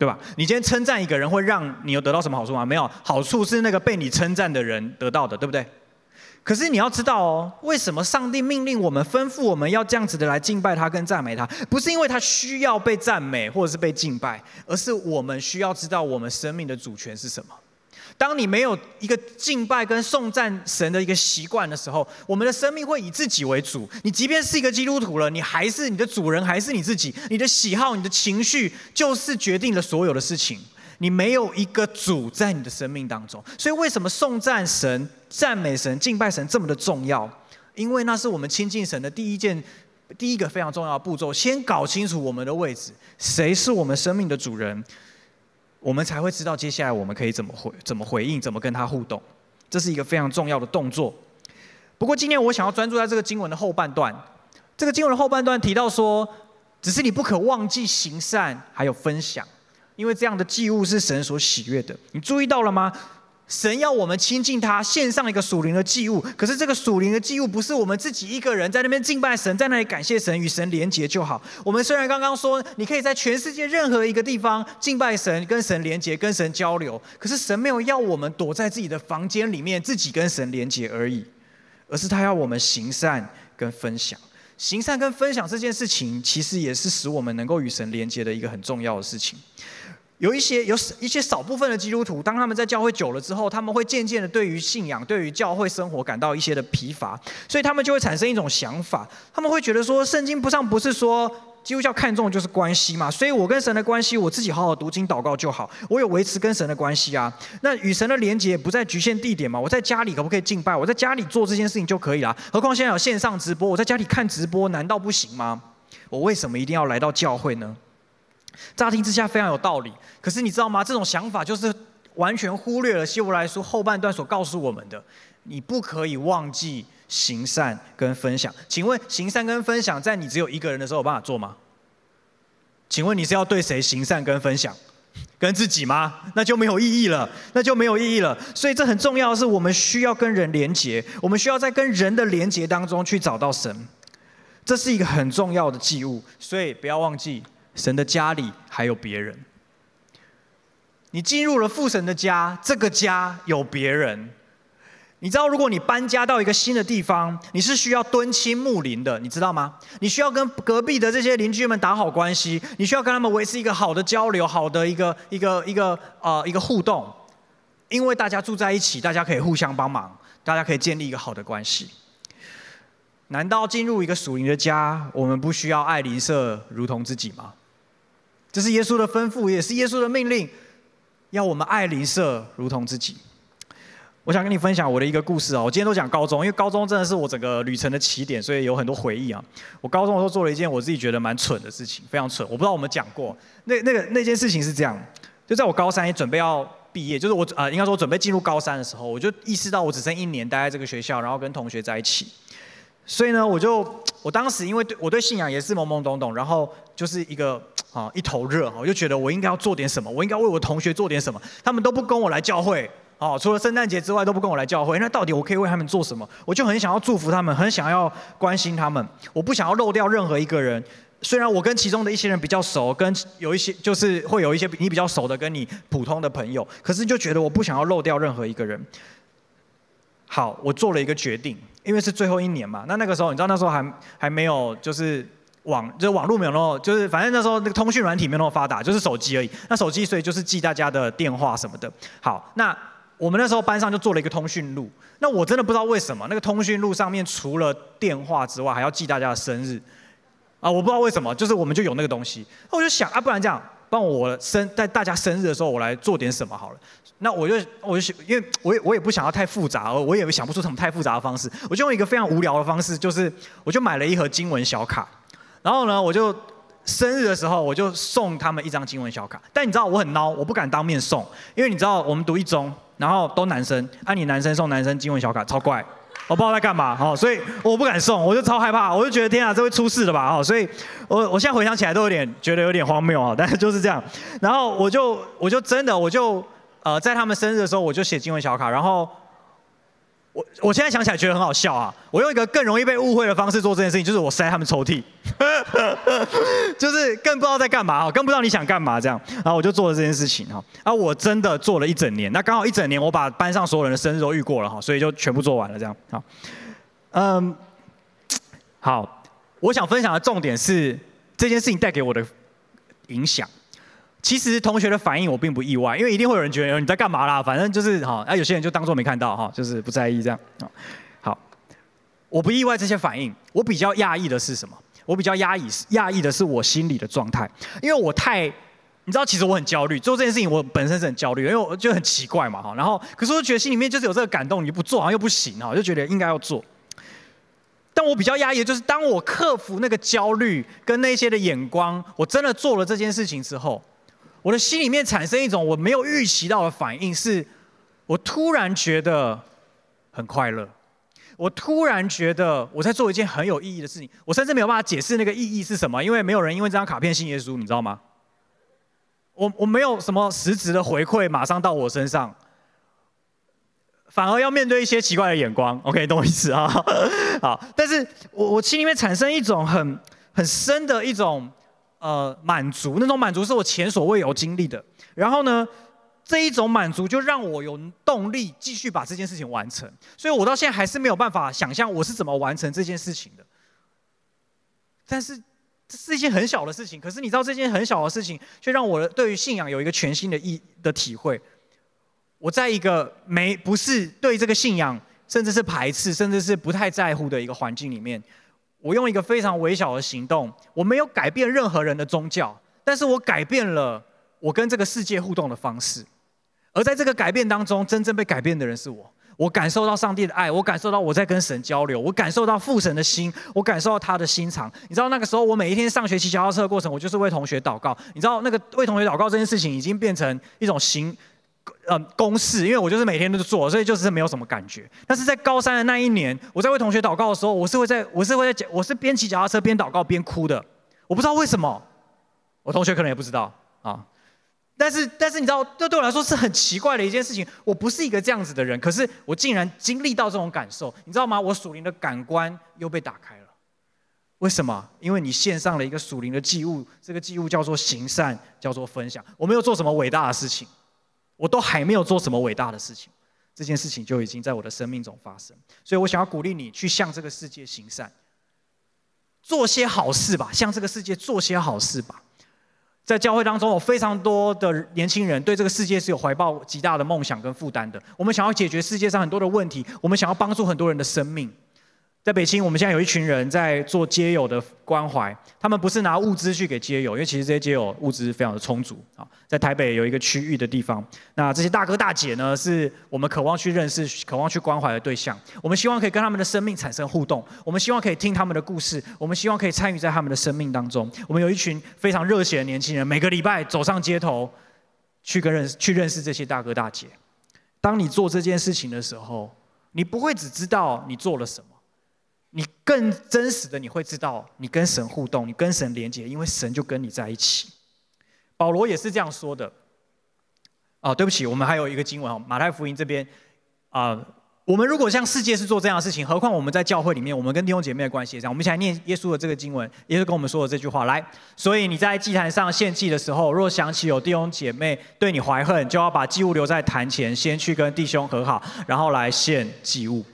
A: 对吧？你今天称赞一个人，会让你有得到什么好处吗？没有，好处是那个被你称赞的人得到的，对不对？可是你要知道哦，为什么上帝命令我们、吩咐我们要这样子的来敬拜他跟赞美他？不是因为他需要被赞美或者是被敬拜，而是我们需要知道我们生命的主权是什么。当你没有一个敬拜跟颂赞神的一个习惯的时候，我们的生命会以自己为主。你即便是一个基督徒了，你还是你的主人，还是你自己。你的喜好、你的情绪，就是决定了所有的事情。你没有一个主在你的生命当中，所以为什么颂赞神、赞美神、敬拜神这么的重要？因为那是我们亲近神的第一件、第一个非常重要的步骤。先搞清楚我们的位置，谁是我们生命的主人。我们才会知道接下来我们可以怎么回、怎么回应、怎么跟他互动，这是一个非常重要的动作。不过今天我想要专注在这个经文的后半段。这个经文的后半段提到说，只是你不可忘记行善，还有分享，因为这样的祭物是神所喜悦的。你注意到了吗？神要我们亲近他，献上一个属灵的祭物。可是这个属灵的祭物不是我们自己一个人在那边敬拜神，在那里感谢神，与神连结就好。我们虽然刚刚说，你可以在全世界任何一个地方敬拜神，跟神连结，跟神交流。可是神没有要我们躲在自己的房间里面，自己跟神连结而已，而是他要我们行善跟分享。行善跟分享这件事情，其实也是使我们能够与神连结的一个很重要的事情。有一些有一些少部分的基督徒，当他们在教会久了之后，他们会渐渐的对于信仰、对于教会生活感到一些的疲乏，所以他们就会产生一种想法，他们会觉得说，圣经不上不是说基督教看重的就是关系嘛，所以我跟神的关系，我自己好好读经祷告就好，我有维持跟神的关系啊。那与神的连结也不再局限地点嘛，我在家里可不可以敬拜？我在家里做这件事情就可以了。何况现在有线上直播，我在家里看直播难道不行吗？我为什么一定要来到教会呢？乍听之下非常有道理，可是你知道吗？这种想法就是完全忽略了希伯来书后半段所告诉我们的：你不可以忘记行善跟分享。请问行善跟分享，在你只有一个人的时候有办法做吗？请问你是要对谁行善跟分享？跟自己吗？那就没有意义了，那就没有意义了。所以这很重要的是，我们需要跟人连结，我们需要在跟人的连结当中去找到神，这是一个很重要的记物。所以不要忘记。神的家里还有别人，你进入了父神的家，这个家有别人。你知道，如果你搬家到一个新的地方，你是需要敦亲睦邻的，你知道吗？你需要跟隔壁的这些邻居们打好关系，你需要跟他们维持一个好的交流，好的一个一个一个呃一个互动，因为大家住在一起，大家可以互相帮忙，大家可以建立一个好的关系。难道进入一个属灵的家，我们不需要爱邻舍如同自己吗？这是耶稣的吩咐，也是耶稣的命令，要我们爱邻舍如同自己。我想跟你分享我的一个故事啊，我今天都讲高中，因为高中真的是我整个旅程的起点，所以有很多回忆啊。我高中的时候做了一件我自己觉得蛮蠢的事情，非常蠢。我不知道我们讲过，那那个那件事情是这样，就在我高三也准备要毕业，就是我呃应该说准备进入高三的时候，我就意识到我只剩一年待在这个学校，然后跟同学在一起。所以呢，我就 *tsk* 我当时因为对我对信仰也是懵懵懂懂，然后就是一个 *tsk* 啊一头热，我就觉得我应该要做点什么，我应该为我同学做点什么。他们都不跟我来教会，哦，除了圣诞节之外都不跟我来教会。那到底我可以为他们做什么？我就很想要祝福他们，很想要关心他们。我不想要漏掉任何一个人。虽然我跟其中的一些人比较熟，跟有一些就是会有一些你比较熟的跟你普通的朋友，可是就觉得我不想要漏掉任何一个人。好，我做了一个决定。因为是最后一年嘛，那那个时候你知道那时候还还没有就是网就是网络没有那么就是反正那时候那个通讯软体没有那么发达，就是手机而已。那手机所以就是记大家的电话什么的。好，那我们那时候班上就做了一个通讯录。那我真的不知道为什么那个通讯录上面除了电话之外还要记大家的生日啊，我不知道为什么，就是我们就有那个东西。那我就想啊，不然这样。帮我生在大家生日的时候，我来做点什么好了。那我就我就因为我也我也不想要太复杂，我也想不出什么太复杂的方式。我就用一个非常无聊的方式，就是我就买了一盒经文小卡，然后呢，我就生日的时候，我就送他们一张经文小卡。但你知道我很孬，我不敢当面送，因为你知道我们读一中，然后都男生，啊、你男生送男生金文小卡，超怪，我不知道在干嘛，哦，所以我不敢送，我就超害怕，我就觉得天啊，这会出事的吧，哦，所以我我现在回想起来都有点觉得有点荒谬啊，*laughs* 但是就是这样。然后我就我就真的我就呃在他们生日的时候，我就写金文小卡，然后。我我现在想起来觉得很好笑啊！我用一个更容易被误会的方式做这件事情，就是我塞他们抽屉，*laughs* 就是更不知道在干嘛哈，更不知道你想干嘛这样，然后我就做了这件事情哈。啊，我真的做了一整年，那刚好一整年我把班上所有人的生日都遇过了哈，所以就全部做完了这样。好，嗯，好，我想分享的重点是这件事情带给我的影响。其实同学的反应我并不意外，因为一定会有人觉得你在干嘛啦？反正就是哈，啊有些人就当作没看到哈，就是不在意这样啊。好，我不意外这些反应，我比较讶异的是什么？我比较压抑，压抑的是我心里的状态，因为我太，你知道，其实我很焦虑，做这件事情我本身是很焦虑，因为我就很奇怪嘛哈。然后，可是我觉得心里面就是有这个感动，你不做好像又不行哈，就觉得应该要做。但我比较压抑的就是，当我克服那个焦虑跟那些的眼光，我真的做了这件事情之后。我的心里面产生一种我没有预期到的反应，是我突然觉得很快乐，我突然觉得我在做一件很有意义的事情，我甚至没有办法解释那个意义是什么，因为没有人因为这张卡片信耶稣，你知道吗？我我没有什么实质的回馈马上到我身上，反而要面对一些奇怪的眼光。OK，懂我意思啊？*laughs* 好，但是我我心里面产生一种很很深的一种。呃，满足，那种满足是我前所未有经历的。然后呢，这一种满足就让我有动力继续把这件事情完成。所以我到现在还是没有办法想象我是怎么完成这件事情的。但是这是一件很小的事情，可是你知道这件很小的事情，却让我对于信仰有一个全新的意的体会。我在一个没不是对这个信仰，甚至是排斥，甚至是不太在乎的一个环境里面。我用一个非常微小的行动，我没有改变任何人的宗教，但是我改变了我跟这个世界互动的方式。而在这个改变当中，真正被改变的人是我。我感受到上帝的爱，我感受到我在跟神交流，我感受到父神的心，我感受到他的心肠。你知道那个时候，我每一天上学骑脚踏车的过程，我就是为同学祷告。你知道那个为同学祷告这件事情，已经变成一种行。呃，公式，因为我就是每天都做，所以就是没有什么感觉。但是在高三的那一年，我在为同学祷告的时候，我是会在，我是会在讲，我是边骑脚踏车边祷告边哭的。我不知道为什么，我同学可能也不知道啊。但是，但是你知道，这对我来说是很奇怪的一件事情。我不是一个这样子的人，可是我竟然经历到这种感受，你知道吗？我属灵的感官又被打开了。为什么？因为你献上了一个属灵的祭物，这个祭物叫做行善，叫做分享。我没有做什么伟大的事情。我都还没有做什么伟大的事情，这件事情就已经在我的生命中发生。所以我想要鼓励你去向这个世界行善，做些好事吧，向这个世界做些好事吧。在教会当中，有非常多的年轻人对这个世界是有怀抱极大的梦想跟负担的。我们想要解决世界上很多的问题，我们想要帮助很多人的生命。在北京，我们现在有一群人在做街友的关怀。他们不是拿物资去给街友，因为其实这些街友物资非常的充足啊。在台北有一个区域的地方，那这些大哥大姐呢，是我们渴望去认识、渴望去关怀的对象。我们希望可以跟他们的生命产生互动，我们希望可以听他们的故事，我们希望可以参与在他们的生命当中。我们有一群非常热血的年轻人，每个礼拜走上街头，去跟认识、去认识这些大哥大姐。当你做这件事情的时候，你不会只知道你做了什么。你更真实的，你会知道你跟神互动，你跟神连接，因为神就跟你在一起。保罗也是这样说的。哦，对不起，我们还有一个经文哦，马太福音这边啊、我们如果像世界是做这样的事情，何况我们在教会里面，我们跟弟兄姐妹的关系也这样。我们一起来念耶稣的这个经文，耶稣跟我们说的这句话：来，所以你在祭坛上献祭的时候，若想起有弟兄姐妹对你怀恨，就要把祭物留在坛前，先去跟弟兄和好，然后来献祭物。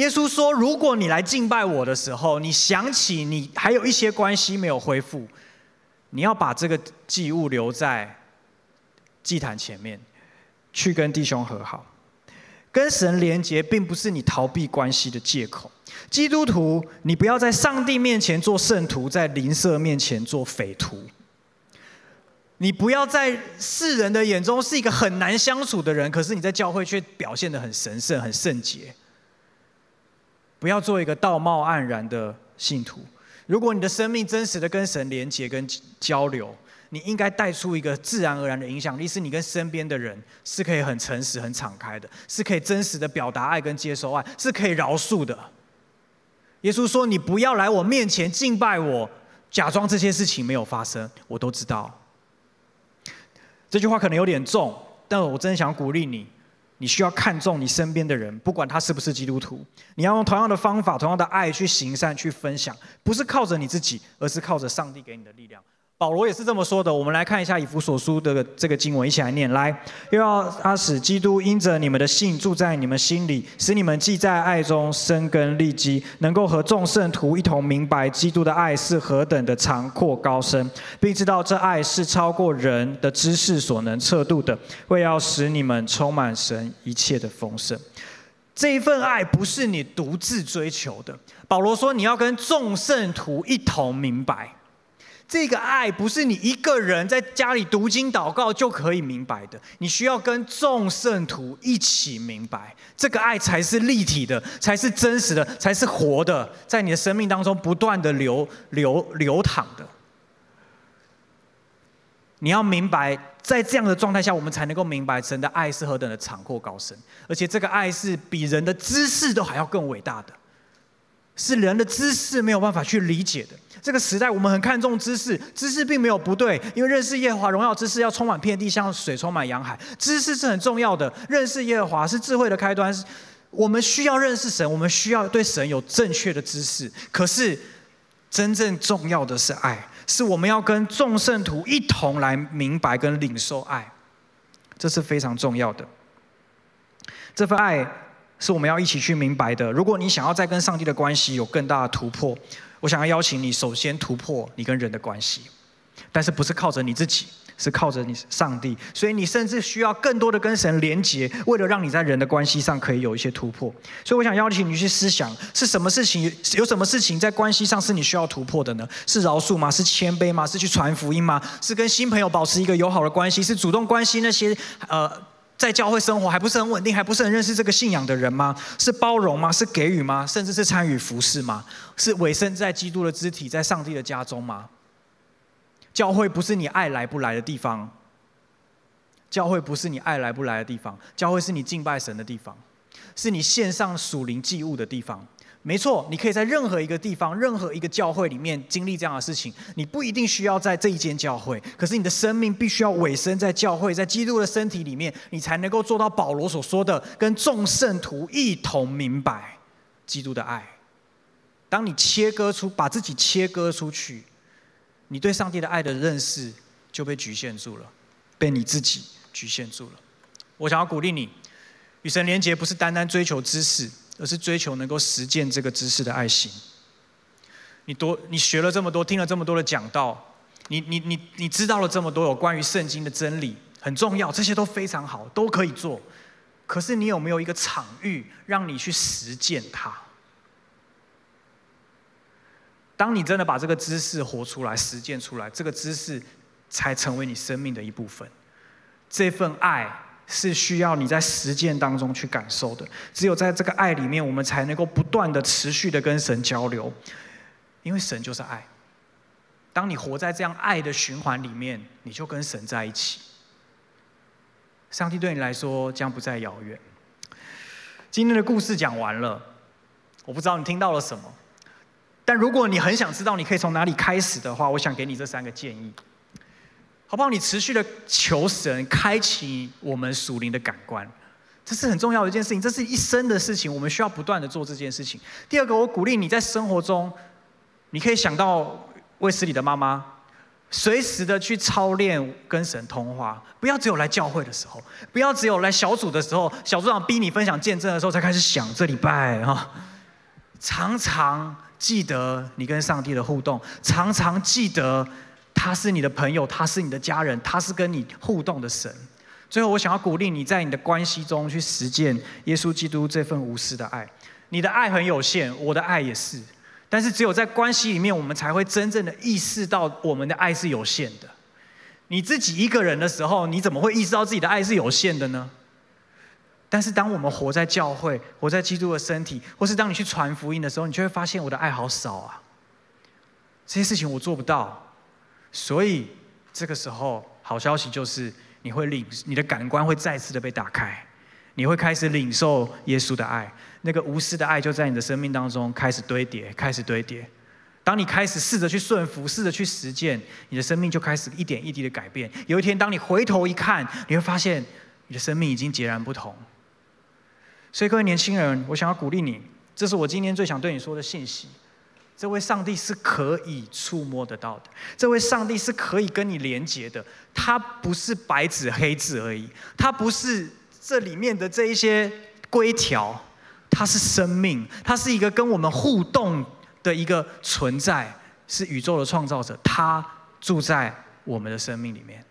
A: 耶稣说：“如果你来敬拜我的时候，你想起你还有一些关系没有恢复，你要把这个祭物留在祭坛前面，去跟弟兄和好，跟神连结，并不是你逃避关系的借口。基督徒，你不要在上帝面前做圣徒，在邻舍面前做匪徒。你不要在世人的眼中是一个很难相处的人，可是你在教会却表现得很神圣、很圣洁。”不要做一个道貌岸然的信徒，如果你的生命真实的跟神连接跟交流，你应该带出一个自然而然的影响力，是你跟身边的人是可以很诚实、很敞开的，是可以真实的表达爱跟接受爱，是可以饶恕的。耶稣说：“你不要来我面前敬拜我，假装这些事情没有发生，我都知道。”这句话可能有点重，但我真的想鼓励你。你需要看重你身边的人，不管他是不是基督徒，你要用同样的方法、同样的爱去行善、去分享，不是靠着你自己，而是靠着上帝给你的力量。保罗也是这么说的。我们来看一下以弗所书的这个经文，一起来念。来，又要他使基督因着你们的信住在你们心里，使你们既在爱中生根立基，能够和众圣徒一同明白基督的爱是何等的长阔高深，并知道这爱是超过人的知识所能测度的，为要使你们充满神一切的丰盛。这一份爱不是你独自追求的。保罗说，你要跟众圣徒一同明白。这个爱不是你一个人在家里读经祷告就可以明白的，你需要跟众圣徒一起明白，这个爱才是立体的，才是真实的，才是活的，在你的生命当中不断的流流流淌的。你要明白，在这样的状态下，我们才能够明白神的爱是何等的长阔高深，而且这个爱是比人的知识都还要更伟大的，是人的知识没有办法去理解的。这个时代，我们很看重知识，知识并没有不对，因为认识耶和华荣耀知识要充满遍地，像水充满洋海。知识是很重要的，认识耶和华是智慧的开端。我们需要认识神，我们需要对神有正确的知识。可是，真正重要的是爱，是我们要跟众圣徒一同来明白跟领受爱，这是非常重要的。这份爱是我们要一起去明白的。如果你想要再跟上帝的关系有更大的突破，我想要邀请你，首先突破你跟人的关系，但是不是靠着你自己，是靠着你上帝。所以你甚至需要更多的跟神连结，为了让你在人的关系上可以有一些突破。所以我想邀请你去思想，是什么事情，有什么事情在关系上是你需要突破的呢？是饶恕吗？是谦卑吗？是去传福音吗？是跟新朋友保持一个友好的关系？是主动关心那些呃？在教会生活还不是很稳定，还不是很认识这个信仰的人吗？是包容吗？是给予吗？甚至是参与服侍吗？是委身在基督的肢体，在上帝的家中吗？教会不是你爱来不来的地方，教会不是你爱来不来的地方，教会是你敬拜神的地方，是你献上属灵祭物的地方。没错，你可以在任何一个地方、任何一个教会里面经历这样的事情。你不一定需要在这一间教会，可是你的生命必须要委身在教会，在基督的身体里面，你才能够做到保罗所说的，跟众圣徒一同明白基督的爱。当你切割出，把自己切割出去，你对上帝的爱的认识就被局限住了，被你自己局限住了。我想要鼓励你，与神连结不是单单追求知识。而是追求能够实践这个知识的爱心。你多，你学了这么多，听了这么多的讲道，你你你你知道了这么多有关于圣经的真理，很重要，这些都非常好，都可以做。可是你有没有一个场域让你去实践它？当你真的把这个知识活出来、实践出来，这个知识才成为你生命的一部分。这份爱。是需要你在实践当中去感受的。只有在这个爱里面，我们才能够不断的持续的跟神交流，因为神就是爱。当你活在这样爱的循环里面，你就跟神在一起。上帝对你来说将不再遥远。今天的故事讲完了，我不知道你听到了什么，但如果你很想知道你可以从哪里开始的话，我想给你这三个建议。好不好？你持续的求神开启我们属灵的感官，这是很重要的一件事情，这是一生的事情，我们需要不断的做这件事情。第二个，我鼓励你在生活中，你可以想到卫斯理的妈妈，随时的去操练跟神通话，不要只有来教会的时候，不要只有来小组的时候，小组长逼你分享见证的时候才开始想这礼拜哈，常常记得你跟上帝的互动，常常记得。他是你的朋友，他是你的家人，他是跟你互动的神。最后，我想要鼓励你在你的关系中去实践耶稣基督这份无私的爱。你的爱很有限，我的爱也是。但是，只有在关系里面，我们才会真正的意识到我们的爱是有限的。你自己一个人的时候，你怎么会意识到自己的爱是有限的呢？但是，当我们活在教会，活在基督的身体，或是当你去传福音的时候，你就会发现我的爱好少啊。这些事情我做不到，所以这个时候好消息就是你会领，你的感官会再次的被打开，你会开始领受耶稣的爱，那个无私的爱就在你的生命当中开始堆叠，开始堆叠。当你开始试着去顺服，试着去实践，你的生命就开始一点一滴的改变。有一天，当你回头一看，你会发现你的生命已经截然不同。所以，各位年轻人，我想要鼓励你，这是我今天最想对你说的信息。这位上帝是可以触摸得到的，这位上帝是可以跟你连接的。他不是白纸黑字而已，他不是这里面的这一些规条，他是生命，他是一个跟我们互动的一个存在，是宇宙的创造者，他住在我们的生命里面。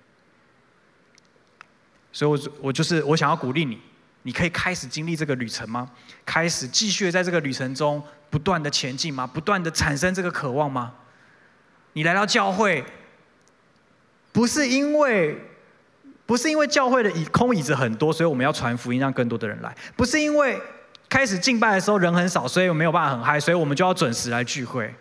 A: 所以我，我我就是我想要鼓励你，你可以开始经历这个旅程吗？开始继续在这个旅程中。不断的前进吗？不断的产生这个渴望吗？你来到教会，不是因为，不是因为教会的椅空椅子很多，所以我们要传福音让更多的人来；不是因为开始敬拜的时候人很少，所以没有办法很嗨，所以我们就要准时来聚会。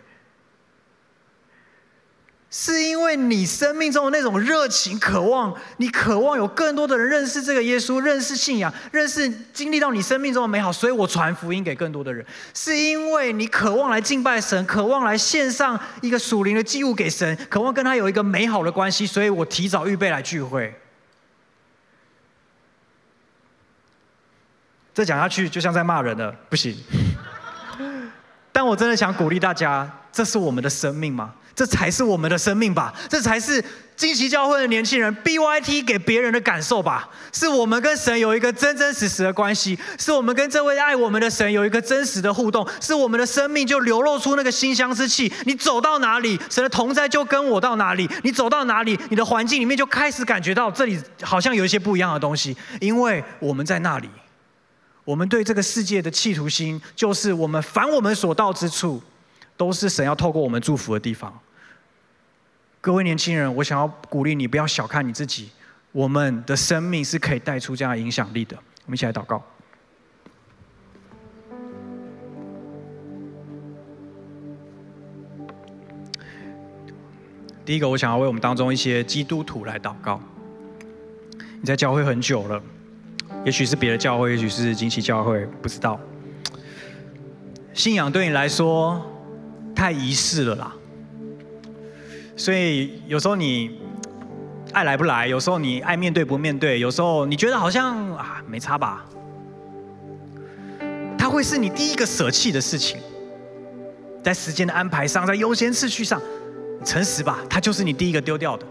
A: 是因为你生命中的那种热情、渴望，你渴望有更多的人认识这个耶稣，认识信仰，认识经历到你生命中的美好，所以我传福音给更多的人。是因为你渴望来敬拜神，渴望来献上一个属灵的祭物给神，渴望跟他有一个美好的关系，所以我提早预备来聚会。再讲下去就像在骂人了，不行。*laughs* 但我真的想鼓励大家，这是我们的生命吗？这才是我们的生命吧，这才是惊奇教会的年轻人 BYT 给别人的感受吧。是我们跟神有一个真真实实的关系，是我们跟这位爱我们的神有一个真实的互动，是我们的生命就流露出那个馨香之气。你走到哪里，神的同在就跟我到哪里；你走到哪里，你的环境里面就开始感觉到这里好像有一些不一样的东西，因为我们在那里。我们对这个世界的企图心，就是我们凡我们所到之处，都是神要透过我们祝福的地方。各位年轻人，我想要鼓励你，不要小看你自己。我们的生命是可以带出这样影响力的。我们一起来祷告。第一个，我想要为我们当中一些基督徒来祷告。你在教会很久了，也许是别的教会，也许是惊奇教会，不知道。信仰对你来说太仪式了啦。所以有时候你爱来不来，有时候你爱面对不面对，有时候你觉得好像啊没差吧，它会是你第一个舍弃的事情，在时间的安排上，在优先次序上，诚实吧，它就是你第一个丢掉的，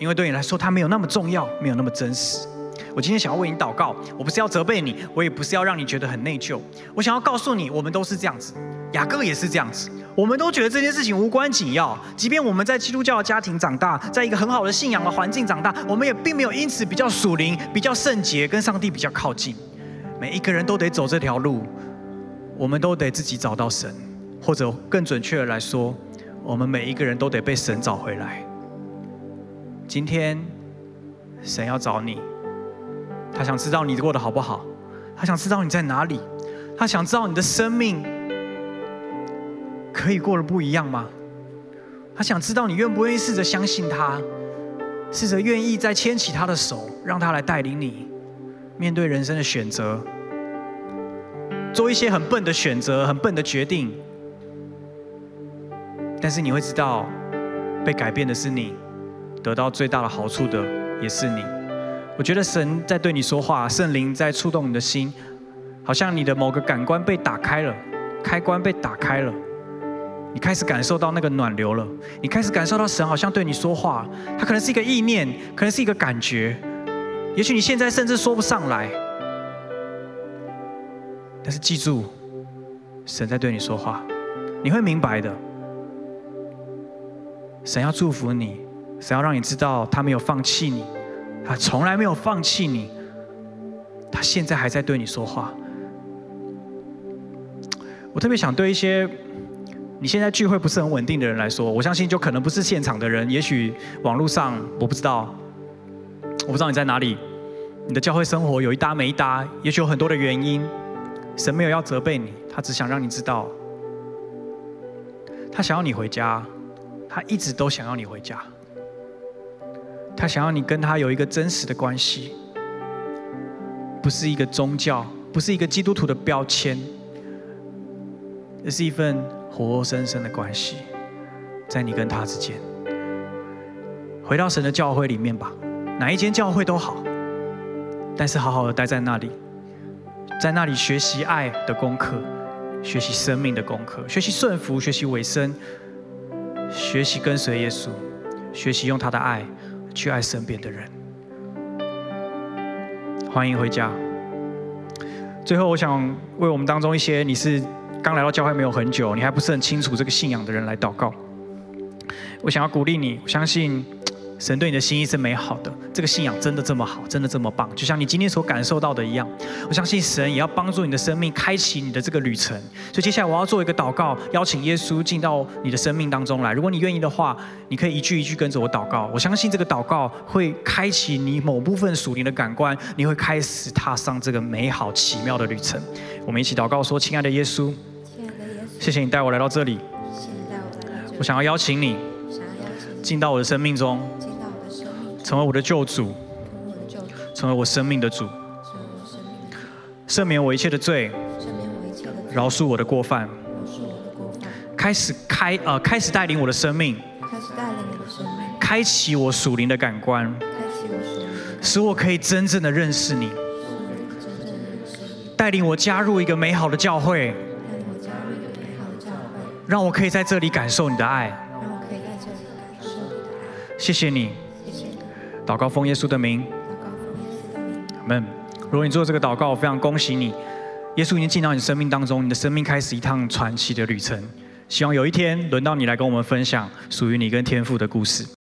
A: 因为对你来说它没有那么重要，没有那么真实。我今天想要为你祷告，我不是要责备你，我也不是要让你觉得很内疚，我想要告诉你，我们都是这样子，雅各也是这样子。我们都觉得这件事情无关紧要，即便我们在基督教的家庭长大，在一个很好的信仰的环境长大，我们也并没有因此比较属灵、比较圣洁，跟上帝比较靠近。每一个人都得走这条路，我们都得自己找到神，或者更准确的来说，我们每一个人都得被神找回来。今天，神要找你，他想知道你过得好不好，他想知道你在哪里，他想知道你的生命。可以过得不一样吗？他想知道你愿不愿意试着相信他，试着愿意再牵起他的手，让他来带领你面对人生的选择，做一些很笨的选择、很笨的决定。但是你会知道，被改变的是你，得到最大的好处的也是你。我觉得神在对你说话，圣灵在触动你的心，好像你的某个感官被打开了，开关被打开了。你开始感受到那个暖流了，你开始感受到神好像对你说话，它可能是一个意念，可能是一个感觉，也许你现在甚至说不上来，但是记住，神在对你说话，你会明白的。神要祝福你，神要让你知道他没有放弃你，他从来没有放弃你，他现在还在对你说话。我特别想对一些。你现在聚会不是很稳定的人来说，我相信就可能不是现场的人，也许网络上我不知道，我不知道你在哪里，你的教会生活有一搭没一搭，也许有很多的原因。神没有要责备你，他只想让你知道，他想要你回家，他一直都想要你回家，他想要你跟他有一个真实的关系，不是一个宗教，不是一个基督徒的标签，而是一份活生生的关系，在你跟他之间。回到神的教会里面吧，哪一间教会都好，但是好好的待在那里，在那里学习爱的功课，学习生命的功课，学习顺服，学习委身，学习跟随耶稣，学习用他的爱去爱身边的人。欢迎回家。最后，我想为我们当中一些你是刚来到教会没有很久，你还不是很清楚这个信仰的人来祷告。我想要鼓励你，我相信。神对你的心意是美好的，这个信仰真的这么好，真的这么棒，就像你今天所感受到的一样。我相信神也要帮助你的生命，开启你的这个旅程。所以接下来我要做一个祷告，邀请耶稣进到你的生命当中来。如果你愿意的话，你可以一句一句跟着我祷告。我相信这个祷告会开启你某部分属灵的感官，你会开始踏上这个美好奇妙的旅程。我们一起祷告说：亲爱的耶稣，亲爱的耶稣，谢谢你带我来到这里。我想要邀请你，进到我的生命中。成为我的救主，成为我生命的主，赦免我一切的罪，饶恕我的过犯，开始开呃开始带领我的生命，开始带领我的生命，开启我属灵的感官，使我可以真正的认识你，带领我加入一个美好的教会，让我可以在这里感受你的爱，谢谢你。祷告奉耶稣的名，阿门。如果你做这个祷告，我非常恭喜你，耶稣已经进到你生命当中，你的生命开始一趟传奇的旅程。希望有一天轮到你来跟我们分享属于你跟天父的故事。